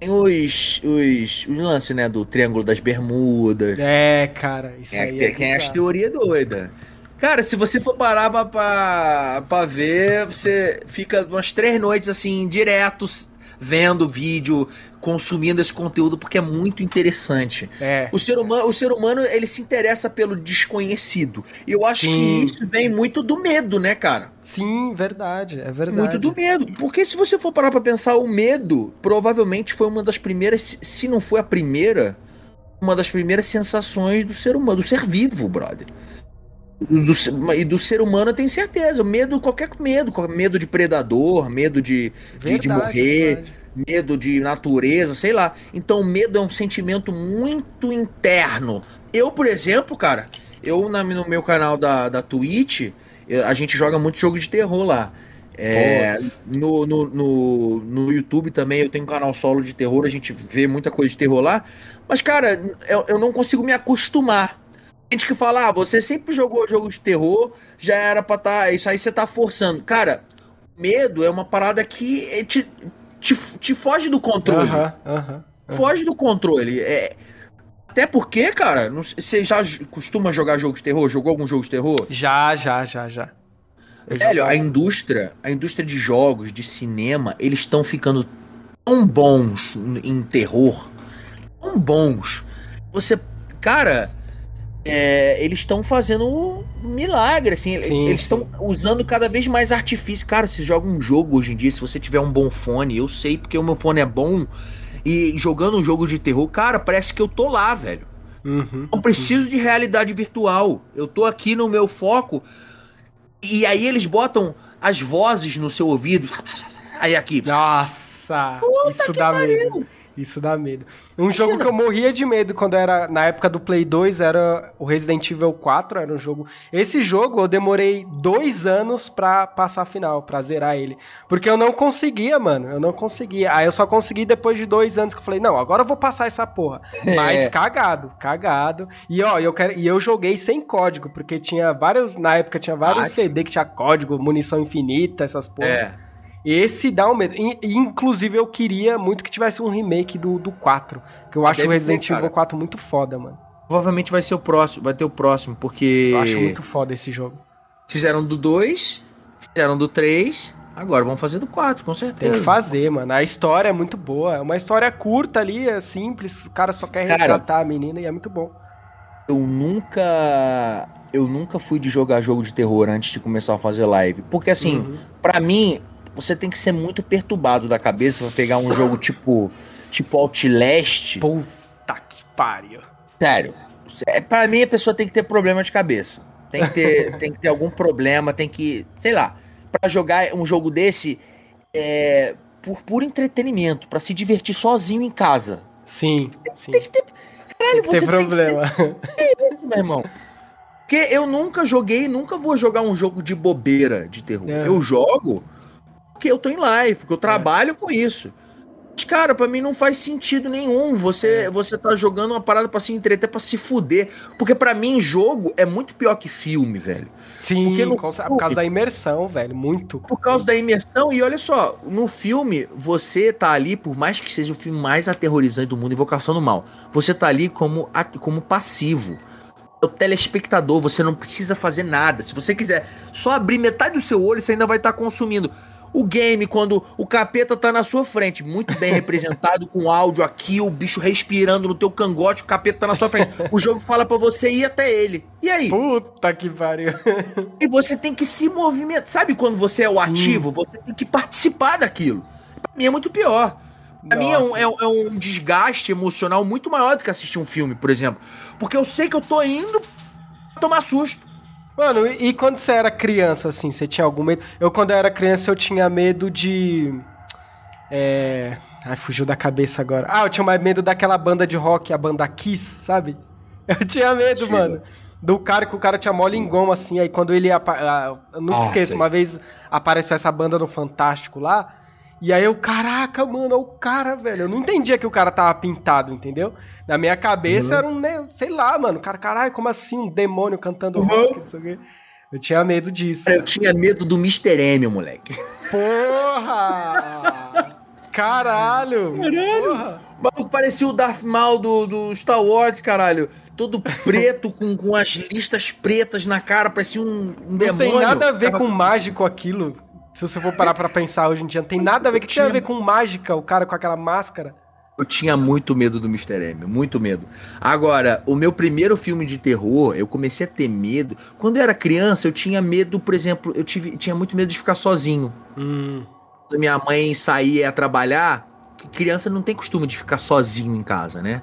tem os, os, os lances, né? Do Triângulo das Bermudas. É, cara, isso é, aí. Tem, é tem as teorias doidas. Cara, se você for parar pra, pra, pra ver, você fica umas três noites assim, diretos, vendo vídeo, consumindo esse conteúdo porque é muito interessante. É. O ser humano, o ser humano ele se interessa pelo desconhecido. E eu acho Sim. que isso vem muito do medo, né, cara? Sim, verdade, é verdade. Muito do medo. Porque se você for parar pra pensar, o medo provavelmente foi uma das primeiras, se não foi a primeira, uma das primeiras sensações do ser humano, do ser vivo, brother. Do, e do ser humano eu tenho certeza. Medo, qualquer medo. Medo de predador, medo de, verdade, de, de, morrer, verdade. medo de natureza, sei lá. Então, medo é um sentimento muito interno. Eu, por exemplo, cara, eu na, no meu canal da, da Twitch, a gente joga muito jogo de terror lá. É, no, no, no, no, YouTube também eu tenho um canal solo de terror, a gente vê muita coisa de terror lá. Mas, cara, eu, eu não consigo me acostumar gente que fala, ah, você sempre jogou jogo de terror, já era pra tá. Isso aí você tá forçando. Cara, medo é uma parada que te, te, te foge do controle. Uh -huh, uh -huh, uh -huh. Foge do controle. É, até porque, cara, não, você já costuma jogar jogo de terror? Jogou algum jogo de terror? Já, já, já, já. Velho, a indústria, a indústria de jogos, de cinema, eles estão ficando tão bons em terror. Tão bons. Você. Cara, é, eles estão fazendo um milagre, assim. Sim, eles estão usando cada vez mais artifício. Cara, se joga um jogo hoje em dia, se você tiver um bom fone, eu sei porque o meu fone é bom. E jogando um jogo de terror, cara, parece que eu tô lá, velho. Uhum, não preciso uhum. de realidade virtual. Eu tô aqui no meu foco. E aí eles botam as vozes no seu ouvido. Aí aqui. Nossa! Puta isso dá pariu. medo. Isso dá medo. Um jogo que eu morria de medo quando era na época do Play 2 era o Resident Evil 4, era um jogo. Esse jogo eu demorei dois anos pra passar a final, pra zerar ele. Porque eu não conseguia, mano. Eu não conseguia. Aí eu só consegui depois de dois anos que eu falei, não, agora eu vou passar essa porra. <laughs> Mas é. cagado, cagado. E ó, eu quero, e eu joguei sem código, porque tinha vários. Na época tinha vários Arte. CD que tinha código, munição infinita, essas porra. É. Esse dá um medo. Inclusive, eu queria muito que tivesse um remake do, do 4. Que eu acho o Resident Evil 4 muito foda, mano. Provavelmente vai ser o próximo, vai ter o próximo, porque. Eu acho muito foda esse jogo. Fizeram do 2, fizeram do 3, agora vão fazer do 4, com certeza. Tem que fazer, mano. A história é muito boa. É uma história curta ali, é simples. O cara só quer resgatar cara, a menina e é muito bom. Eu nunca. Eu nunca fui de jogar jogo de terror antes de começar a fazer live. Porque assim, uhum. para mim, você tem que ser muito perturbado da cabeça pra pegar um jogo tipo tipo Outlast. Puta que pariu. Sério. É, pra mim a pessoa tem que ter problema de cabeça. Tem que ter, <laughs> tem que ter algum problema, tem que, sei lá, para jogar um jogo desse é, por puro entretenimento, para se divertir sozinho em casa. Sim, sim. Tem que ter, caralho, tem que ter problema. Que ter, isso, meu irmão. Porque eu nunca joguei, nunca vou jogar um jogo de bobeira de terror. É. Eu jogo porque eu tô em live, porque eu trabalho é. com isso. Mas, cara, pra mim não faz sentido nenhum você é. você tá jogando uma parada pra se entreter, pra se fuder. Porque para mim, jogo é muito pior que filme, velho. Sim, porque no, por causa da imersão, velho, muito. Por causa da imersão, e olha só, no filme, você tá ali, por mais que seja o filme mais aterrorizante do mundo, Invocação do Mal, você tá ali como, como passivo o telespectador, você não precisa fazer nada. Se você quiser só abrir metade do seu olho, você ainda vai estar tá consumindo. O game, quando o capeta tá na sua frente, muito bem representado, com áudio aqui, o bicho respirando no teu cangote, o capeta tá na sua frente. O jogo fala para você ir até ele. E aí? Puta que pariu. <laughs> e você tem que se movimentar. Sabe quando você é o ativo? Você tem que participar daquilo. Pra mim é muito pior. Pra Nossa. mim é um, é, é um desgaste emocional muito maior do que assistir um filme, por exemplo. Porque eu sei que eu tô indo tomar susto. Mano, e, e quando você era criança, assim, você tinha algum medo? Eu, quando eu era criança, eu tinha medo de. É. Ai, fugiu da cabeça agora. Ah, eu tinha mais medo daquela banda de rock, a banda Kiss, sabe? <laughs> Eu tinha medo, Chega. mano. Do cara que o cara tinha mole em goma, assim. Aí quando ele. ah, Eu nunca Ah, esqueço, uma vez apareceu essa banda no Fantástico lá. E aí eu, caraca, mano, o cara, velho. Eu não entendia que o cara tava pintado, entendeu? Na minha cabeça Uhum. era um, né, sei lá, mano. Cara, caralho, como assim? Um demônio cantando Uhum. rock, não sei o quê. Eu tinha medo disso. Eu tinha medo do Mr. M, moleque. Porra! Caralho! Caralho! Porra! O maluco parecia o Darth Maul do, do Star Wars, caralho. Todo preto, com, com as listas pretas na cara, parecia um, um Não demônio. tem nada a ver Tava- com mágico aquilo. Se você for parar pra pensar hoje em dia, não tem nada a ver. O que tem a ver com mágica, o cara com aquela máscara? Eu tinha muito medo do Mr. M, muito medo. Agora, o meu primeiro filme de terror, eu comecei a ter medo. Quando eu era criança, eu tinha medo, por exemplo, eu tive, tinha muito medo de ficar sozinho. Hum, Quando minha mãe saía trabalhar, criança não tem costume de ficar sozinho em casa, né?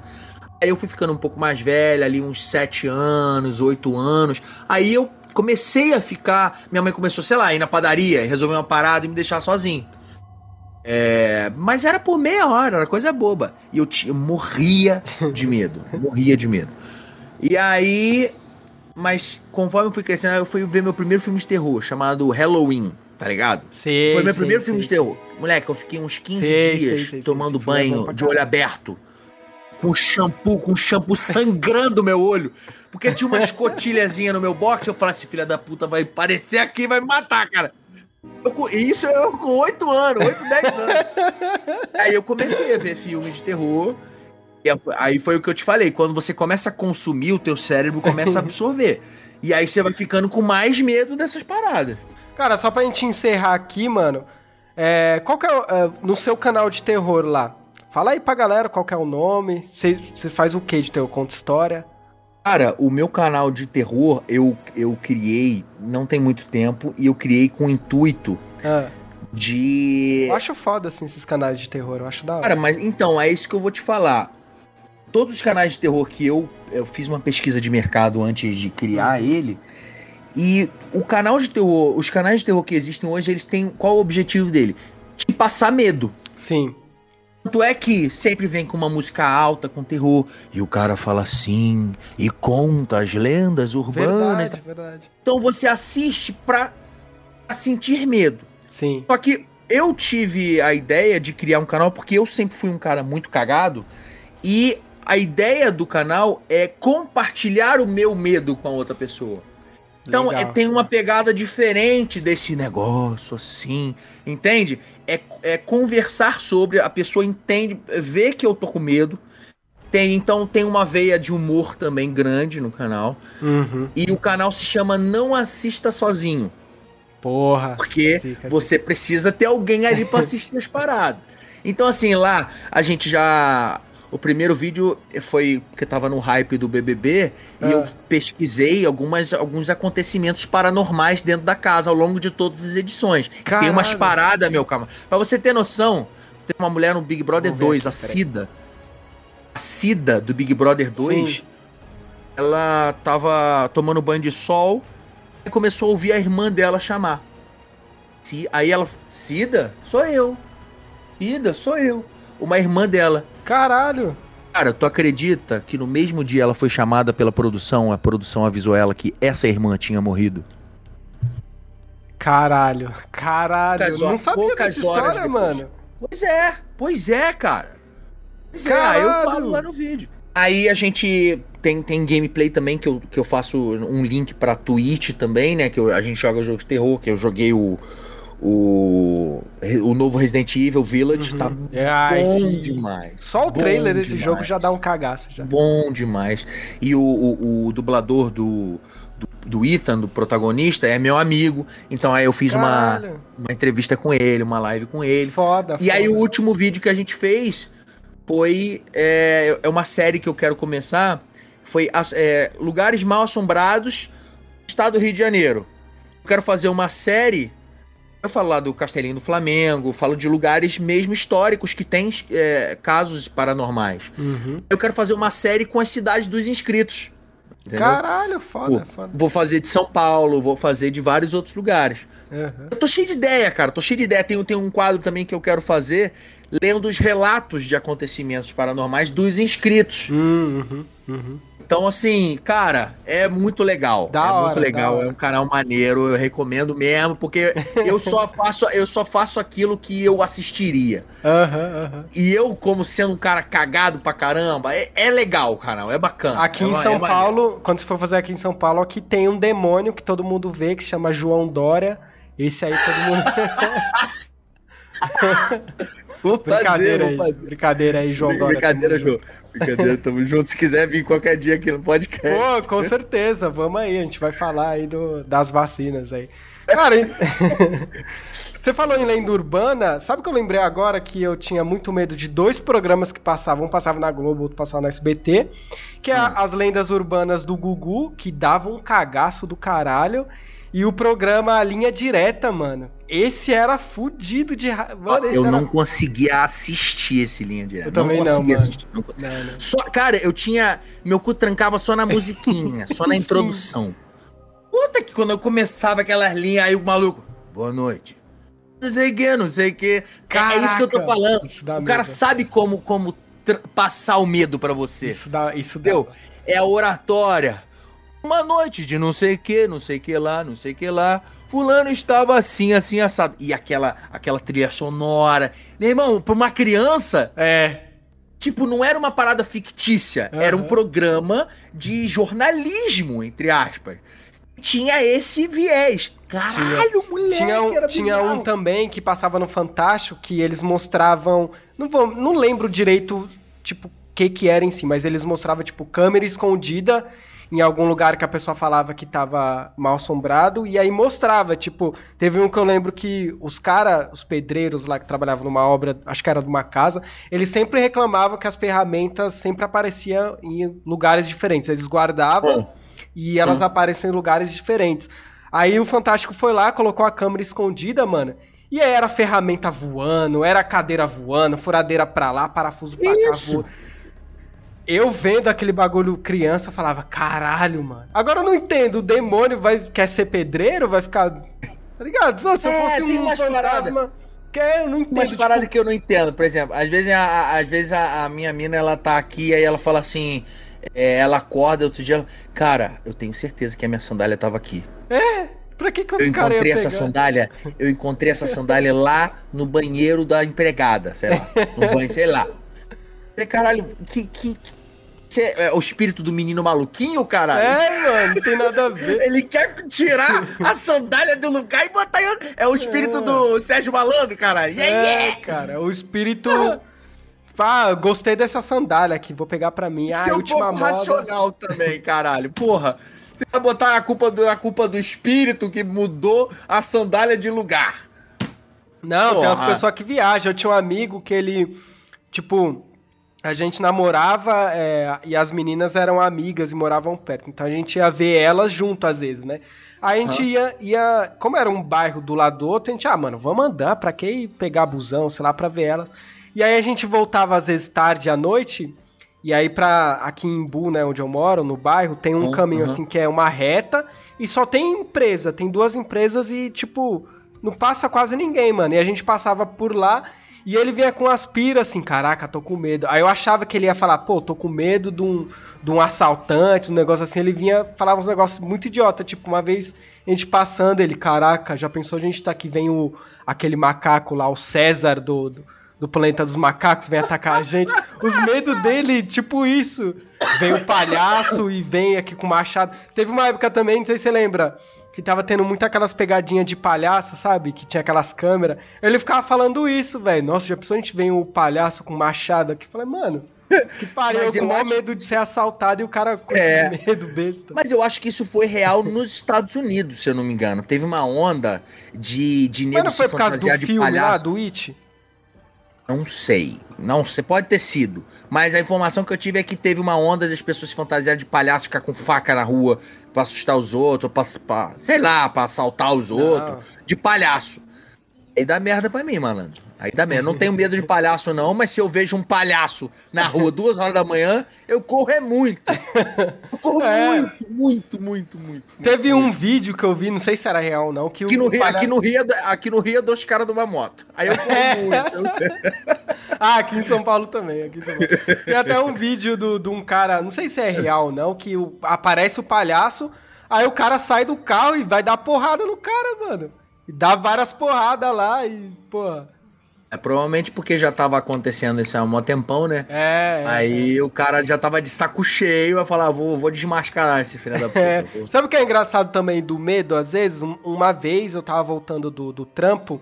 Aí eu fui ficando um pouco mais velha, ali uns sete anos, oito anos. Aí eu comecei a ficar. Minha mãe começou, sei lá, a ir na padaria, resolver uma parada e me deixar sozinho. É, mas era por meia hora, era coisa boba. E eu, eu morria de medo. <laughs> morria de medo. E aí. Mas conforme eu fui crescendo, eu fui ver meu primeiro filme de terror, chamado Halloween, tá ligado? sei, Foi meu sei, primeiro sei, filme de terror. Moleque, eu fiquei uns 15 Sei, dias tomando banho de olho aberto. Com shampoo, com shampoo sangrando meu olho. Porque tinha uma escotilhazinha no meu box. Eu falei assim, filha da puta, vai aparecer aqui vai me matar, cara. Eu isso eu com 8 anos, 8, 10 anos. Aí eu comecei a ver filmes de terror. E aí foi o que eu te falei. Quando você começa a consumir, o teu cérebro começa a absorver. E aí você vai ficando com mais medo dessas paradas. Cara, só pra gente encerrar aqui, mano. é, qual que é, é, no seu canal de terror lá? Fala aí pra galera qual que é o nome. Você faz o que de terror? Conta história? Cara, o meu canal de terror eu, eu criei não tem muito tempo e eu criei com o intuito Ah, de. eu acho foda, assim, esses canais de terror. Eu acho da hora. Cara, mas então, é isso que eu vou te falar. Todos os canais de terror que eu, eu fiz uma pesquisa de mercado antes de criar ele. E o canal de terror, os canais de terror que existem hoje, eles têm. Qual o objetivo dele? Te passar medo. Sim. Tanto é que sempre vem com uma música alta, com terror, e o cara fala assim, e conta as lendas urbanas. Verdade, verdade. Então você assiste pra pra sentir medo. Sim. Só que eu tive a ideia de criar um canal porque eu sempre fui um cara muito cagado e a ideia do canal é compartilhar o meu medo com a outra pessoa. Então é, tem uma pegada diferente desse negócio assim, entende? É, é conversar sobre, a pessoa entende, vê que eu tô com medo. Tem, então tem uma veia de humor também grande no canal. Uhum. E o canal se chama Não Assista Sozinho. Porra. Porque Fica, você precisa ter alguém ali pra <laughs> assistir as paradas. Então, assim, lá a gente já. O primeiro vídeo foi porque tava no hype do BBB e Ah. eu pesquisei algumas, alguns acontecimentos paranormais dentro da casa ao longo de todas as edições. Tem umas Caralho. paradas, meu calma. Pra você ter noção, tem uma mulher no Big Brother Vamos ver 2, aqui, a. Cida. A Cida do Big Brother 2, Sim. ela tava tomando banho de sol e começou a ouvir a irmã dela chamar. Aí ela, Cida, sou eu. Cida, sou eu. Uma irmã dela. Caralho. Cara, tu acredita que no mesmo dia ela foi chamada pela produção, a produção avisou ela que essa irmã tinha morrido? Caralho. Caralho. Poucas eu não sabia dessa história, depois. mano. Pois é, pois é, cara. Pois é, aí eu Caralho. falo lá no vídeo. Aí a gente tem, tem gameplay também que eu, que eu faço um link pra Twitch também, né? Que eu- a gente joga jogo de terror, que eu joguei o, o, o novo Resident Evil Village, tá Uhum. É, ai, bom sim. demais. Só o trailer desse demais. jogo já dá um cagaço já. Bom demais. E o, o, o dublador do, do, do Ethan, do protagonista, é meu amigo. Então aí eu fiz uma, Caralho. uma entrevista com ele, uma live com ele. Foda, E aí o foda. último vídeo que a gente fez foi é, é uma série que eu quero começar. Foi é, lugares mal assombrados do estado do Rio de Janeiro. Eu quero fazer uma série. Eu falo lá do Castelinho do Flamengo, falo de lugares mesmo históricos que tem é, casos paranormais. Uhum. Eu quero fazer uma série com as cidades dos inscritos. Entendeu? Caralho, foda, Pô, foda. Vou fazer de São Paulo, vou fazer de vários outros lugares. Uhum. Eu tô cheio de ideia, cara. Tô cheio de ideia. Tem, tem um quadro também que eu quero fazer, lendo os relatos de acontecimentos paranormais dos inscritos. Uhum, uhum. Então, assim, cara, é muito legal. Da é hora, muito legal. É um canal maneiro, eu recomendo mesmo, porque eu <laughs> só faço, eu só faço aquilo que eu assistiria. Aham, aham. E eu, como sendo um cara cagado pra caramba, é, é legal o canal, é bacana. Aqui É em São é maneiro. Paulo, quando você for fazer aqui em São Paulo, aqui tem um demônio que todo mundo vê, que chama João Dória. Esse aí todo mundo. <laughs> <laughs> Vou fazer, brincadeira vou aí. fazer. Brincadeira aí, João Dória. Brincadeira. João. Brincadeira, tamo junto. Se quiser vir qualquer dia aqui no podcast. Pô, com certeza, vamos aí, a gente vai falar aí do, das vacinas aí. Cara, <laughs> você falou em lenda urbana, sabe que eu lembrei agora que eu tinha muito medo de dois programas que passavam, um passava na Globo, outro passava na SBT, que é a- as lendas urbanas do Gugu, que davam um cagaço do caralho, e o programa A Linha Direta, mano. Esse era fudido de. Mano, eu era... não conseguia assistir esse linha direta. Eu também não, conseguia mano. assistir. Não Não, não. Só, cara, eu tinha. Meu cu trancava só na <laughs> musiquinha, só na Sim. introdução. Puta que quando eu começava aquelas linhas, aí o maluco. Boa noite. Não sei o que, não sei o que. É isso que eu tô Caraca, falando. O cara medo. sabe como, como passar o medo pra você. Isso dá, isso. Entendeu? É a oratória. Uma noite de não sei o que, não sei o que lá, não sei o que lá. Fulano estava assim, assim, assado. E aquela, aquela trilha sonora. Meu irmão, pra uma criança, É, tipo, não era uma parada fictícia. Era um programa de jornalismo, entre aspas. Tinha esse viés. Caralho, moleque, Tinha, um, tinha um também que passava no Fantástico que eles mostravam. Não, vou, não lembro direito, tipo, o que que era em si, mas eles mostravam, tipo, câmera escondida em algum lugar que a pessoa falava que tava mal assombrado, e aí mostrava, tipo, teve um que eu lembro que os caras, os pedreiros lá que trabalhavam numa obra, acho que era de uma casa, eles sempre reclamavam que as ferramentas sempre apareciam em lugares diferentes. Eles guardavam e elas apareciam em lugares diferentes. Aí o Fantástico foi lá, colocou a câmera escondida, mano. E aí era ferramenta voando, era cadeira voando, furadeira pra lá, parafuso pra cá Isso. voando. Eu vendo aquele bagulho criança, eu falava, caralho, mano. Agora eu não entendo, o demônio vai, quer ser pedreiro, vai ficar. Tá ligado? Se eu É, fosse tem um fantasma. Que eu não entendo. Umas tipo, paradas que eu não entendo, por exemplo, às vezes, a, às vezes a, a minha mina ela tá aqui aí ela fala assim, é, ela acorda outro dia, cara, eu tenho certeza que a minha sandália tava aqui. Pra que, que Eu encontrei essa sandália, eu encontrei essa sandália lá no banheiro da empregada, sei lá, no banho, sei lá. Falei, caralho, que que Cê é o espírito do menino maluquinho, caralho? É, mano, não tem nada a ver. <laughs> Ele quer tirar a sandália do lugar e botar em outro. É o espírito do Sérgio Malandro, caralho. Yeah, É, yeah. cara, o espírito. Ah, gostei dessa sandália aqui, vou pegar pra mim. Ah, Isso é um última pouco moda. racional também, caralho. Porra, você vai botar a culpa, do, a culpa do espírito que mudou a sandália de lugar. Não, tem umas Porra. pessoas que viajam. Eu tinha um amigo que ele, tipo, a gente namorava é, e as meninas eram amigas e moravam perto. Então a gente ia ver elas junto às vezes, né? Aí a gente ia, ia, como era um bairro do lado do outro, a gente, ah, mano, vamos andar, pra que pegar busão, sei lá, pra ver elas. E aí a gente voltava às vezes tarde à noite, e aí pra, aqui em Bu, né, onde eu moro, no bairro, tem um Uhum, caminho uhum. assim que é uma reta, e só tem empresa, tem duas empresas e, tipo, não passa quase ninguém, mano. E a gente passava por lá e ele vinha com aspira assim, caraca, tô com medo. Aí eu achava que ele ia falar, pô, tô com medo de um, de um assaltante, um negócio assim. Ele vinha, falava uns negócios muito idiota. Tipo, uma vez a gente passando, ele, caraca, já pensou a gente tá aqui, vem o, aquele macaco lá, o César do, do, do planeta dos macacos, vem atacar a gente. Os medos dele, tipo isso. Vem o palhaço e vem aqui com machado. Teve uma época também, não sei se você lembra, que tava tendo muito aquelas pegadinhas de palhaço, sabe? Que tinha aquelas câmeras. Ele ficava falando isso, velho. Nossa, já pensou a gente vem o palhaço com machado aqui? Eu Falei, mano, que pariu, eu Mas com maior acho- medo de ser assaltado e o cara com É. esse medo besta. Mas eu acho que isso foi real nos Estados Unidos, se eu não me engano. Teve uma onda de, de Mas nego não foi por causa do filme lá, palhaço. do It? Não sei. Não sei, pode ter sido. Mas a informação que eu tive é que teve uma onda das pessoas se fantasiar de palhaço, ficar com faca na rua pra assustar os outros, pra, pra sei lá, pra assaltar os outros. De palhaço. E dá merda pra mim, malandro. Aí dá não tenho medo de palhaço, não, mas se eu vejo um palhaço na rua duas horas da manhã, eu corro é muito. Eu corro é. muito, muito, muito, muito. Teve muito. um vídeo que eu vi, não sei se era real ou não, que aqui no, Rio, palhaço... aqui, no Rio, aqui no Rio é dois caras de uma moto. Aí eu corro é. muito. ah, aqui em São Paulo também. Aqui São Paulo. Tem até um vídeo de do, do um cara, não sei se é real ou não, que o, aparece o palhaço, aí o cara sai do carro e vai dar porrada no cara, mano. E dá várias porradas lá e, porra. É provavelmente porque já tava acontecendo isso há um tempão, né? É. é Aí é. o cara já tava de saco cheio, vai falar, vou, vou desmascarar esse filho da <laughs> puta. É. Sabe o que é engraçado também do medo, às vezes? Uma vez eu tava voltando do, do trampo,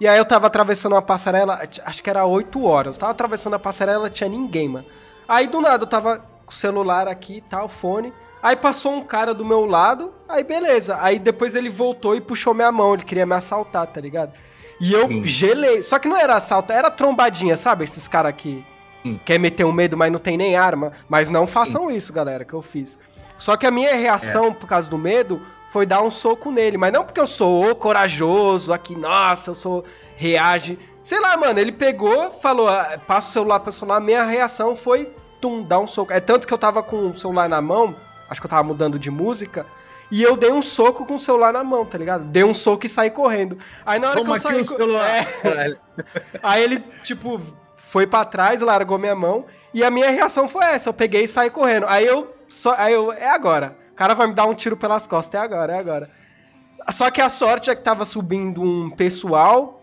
e aí eu tava atravessando uma passarela, acho que era 8 horas. Eu tava atravessando a passarela, tinha ninguém, mano. Aí do nada eu tava com o celular aqui e tal, fone. Aí passou um cara do meu lado, aí beleza. Aí depois ele voltou e puxou minha mão, ele queria me assaltar, tá ligado? E eu Sim. gelei. Só que não era assalto, era trombadinha, sabe? Esses caras que Sim. quer meter um medo, mas não tem nem arma. Mas não façam Sim. isso, galera, que eu fiz. Só que a minha reação, é. por causa do medo, foi dar um soco nele. Mas não porque eu sou corajoso, aqui, nossa, eu sou. reage. Sei lá, mano, ele pegou, falou, ah, passa o celular pra celular. Minha reação foi, tum, dar um soco. É tanto que eu tava com o celular na mão, acho que eu tava mudando de música. E eu dei um soco com o celular na mão, tá ligado? Dei um soco e saí correndo. Aí na hora Toma que eu saí. O celular. É... <laughs> Aí ele, tipo, foi para trás, largou minha mão. E a minha reação foi essa: eu peguei e saí correndo. Aí eu. Só... Aí eu. É agora. O cara vai me dar um tiro pelas costas. É agora, é agora. Só que a sorte é que tava subindo um pessoal,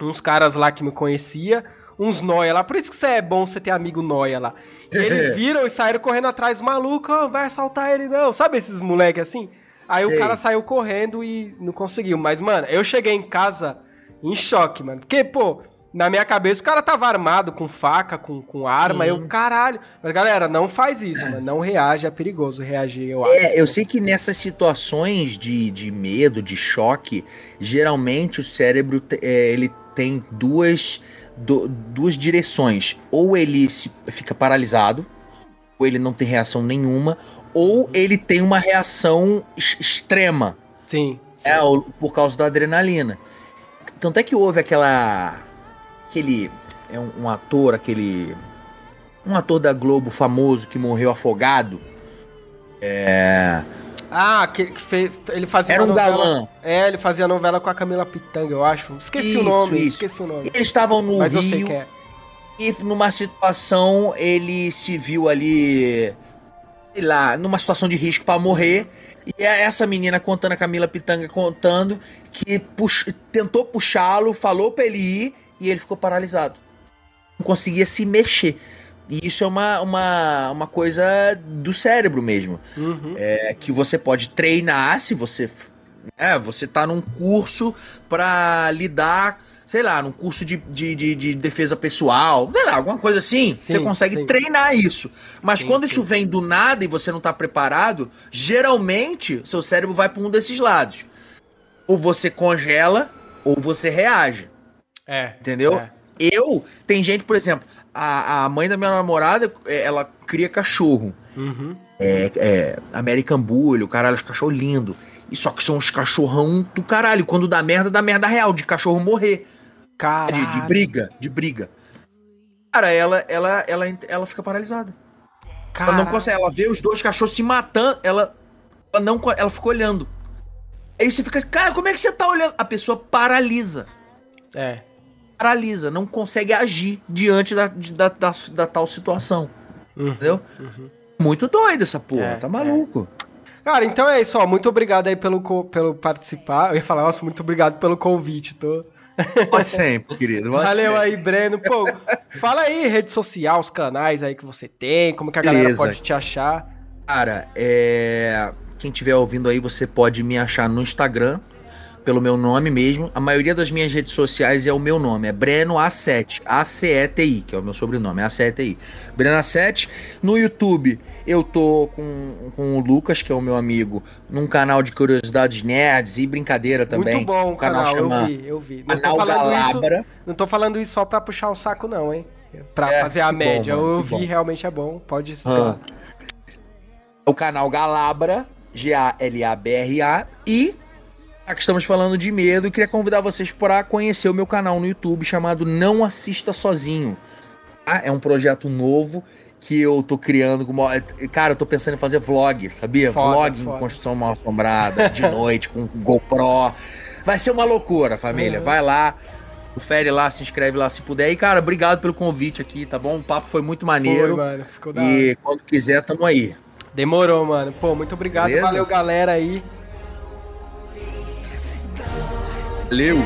uns caras lá que me conhecia, uns noia lá. Por isso que você é bom você ter amigo noia lá. E <laughs> eles viram e saíram correndo atrás maluco, oh, vai assaltar ele não. Sabe esses moleque assim? Aí Ei. o cara saiu correndo e não conseguiu. Mas, mano, eu cheguei em casa em choque, mano. Porque, pô, na minha cabeça o cara tava armado com faca, com, com arma. Sim. Eu, caralho. Mas, galera, não faz isso, mano. Não reage, é perigoso reagir, eu é, acho. eu sei que nessas situações de, de medo, de choque, geralmente o cérebro é, ele tem duas do, duas direções. Ou ele se, fica paralisado, ou ele não tem reação nenhuma, ou ele tem uma reação extrema. Sim. sim. É, por causa da adrenalina. Tanto é que houve aquela. Aquele. É um, um ator, aquele. Um ator da Globo famoso que morreu afogado. É. Ah, que, que fez. Ele fazia Era um novela, galã. É, ele fazia novela com a Camila Pitanga, eu acho. Esqueci isso, o nome, isso. esqueci o nome. Eles estavam no Mas Rio. Eu sei que é. E numa situação, ele se viu ali. Sei lá, numa situação de risco para morrer. E é essa menina contando, a Camila Pitanga contando, que pux... tentou puxá-lo, falou pra ele ir e ele ficou paralisado. Não conseguia se mexer. E isso é uma, uma, uma coisa do cérebro mesmo. Uhum. É, que você pode treinar se você. É, você tá num curso para lidar, sei lá, num curso de, de, de, de, defesa pessoal, sei lá, alguma coisa assim. Sim, você consegue sim. treinar isso. Mas sim, quando isso vem do nada e você não tá preparado, geralmente seu cérebro vai para um desses lados. Ou você congela, ou você reage. É. Entendeu? É. Eu, tem gente, por exemplo, a, a mãe da minha namorada, é, ela cria cachorro. Uhum. É, é, American Bully, o caralho, os cachorros lindos. E só que são uns cachorrão do caralho. Quando dá merda, dá merda real, de cachorro morrer. Caralho. De, de briga, de briga. Cara, ela, ela, ela, ela fica paralisada. Ela não consegue, ela vê os dois cachorros se matando, ela, ela não, ela fica olhando. Aí você fica, cara, como é que você tá olhando? A pessoa paralisa. É paralisa, não consegue agir diante da, da, da, da tal situação. Uhum, entendeu? Uhum. Muito doido essa porra, é, tá maluco. É. Cara, então é isso, ó. Muito obrigado aí pelo, pelo participar. Eu ia falar, nossa, muito obrigado pelo convite, tô. Pode sempre, querido. Valeu sempre. aí, Breno. Pô, fala aí, rede social, os canais aí que você tem, como que a Beleza. galera pode te achar. Cara, é. Quem estiver ouvindo aí, você pode me achar no Instagram, pelo meu nome mesmo. A maioria das minhas redes sociais é o meu nome, é Breno A7, A-C-E-T-I, que é o meu sobrenome, A-C-E-T-I. Breno A7. No YouTube, eu tô com, com o Lucas, que é o meu amigo, num canal de curiosidades nerds e brincadeira também. Muito bom o canal, canal eu vi, eu vi. Não canal tô Galabra. Isso, não tô falando isso só pra puxar o saco não, hein? Pra é, fazer a média. Bom, eu vi, bom. realmente é bom, pode ser. Ah. O canal Galabra, G-A-L-A-B-R-A, e que estamos falando de medo, eu queria convidar vocês para conhecer o meu canal no YouTube chamado Não Assista Sozinho. Tá? É um projeto novo que eu tô criando. Cara, eu tô pensando em fazer vlog, sabia? Foda, vlog foda. em construção mal assombrada, de <laughs> noite, com GoPro. Vai ser uma loucura, família. Uhum. Vai lá, confere lá, se inscreve lá se puder. E, cara, obrigado pelo convite aqui, tá bom? O papo foi muito maneiro. Foi, mano. Ficou da E hora. quando quiser, tamo aí. Demorou, mano. Pô, muito obrigado. Beleza? Valeu, galera aí. Valeu.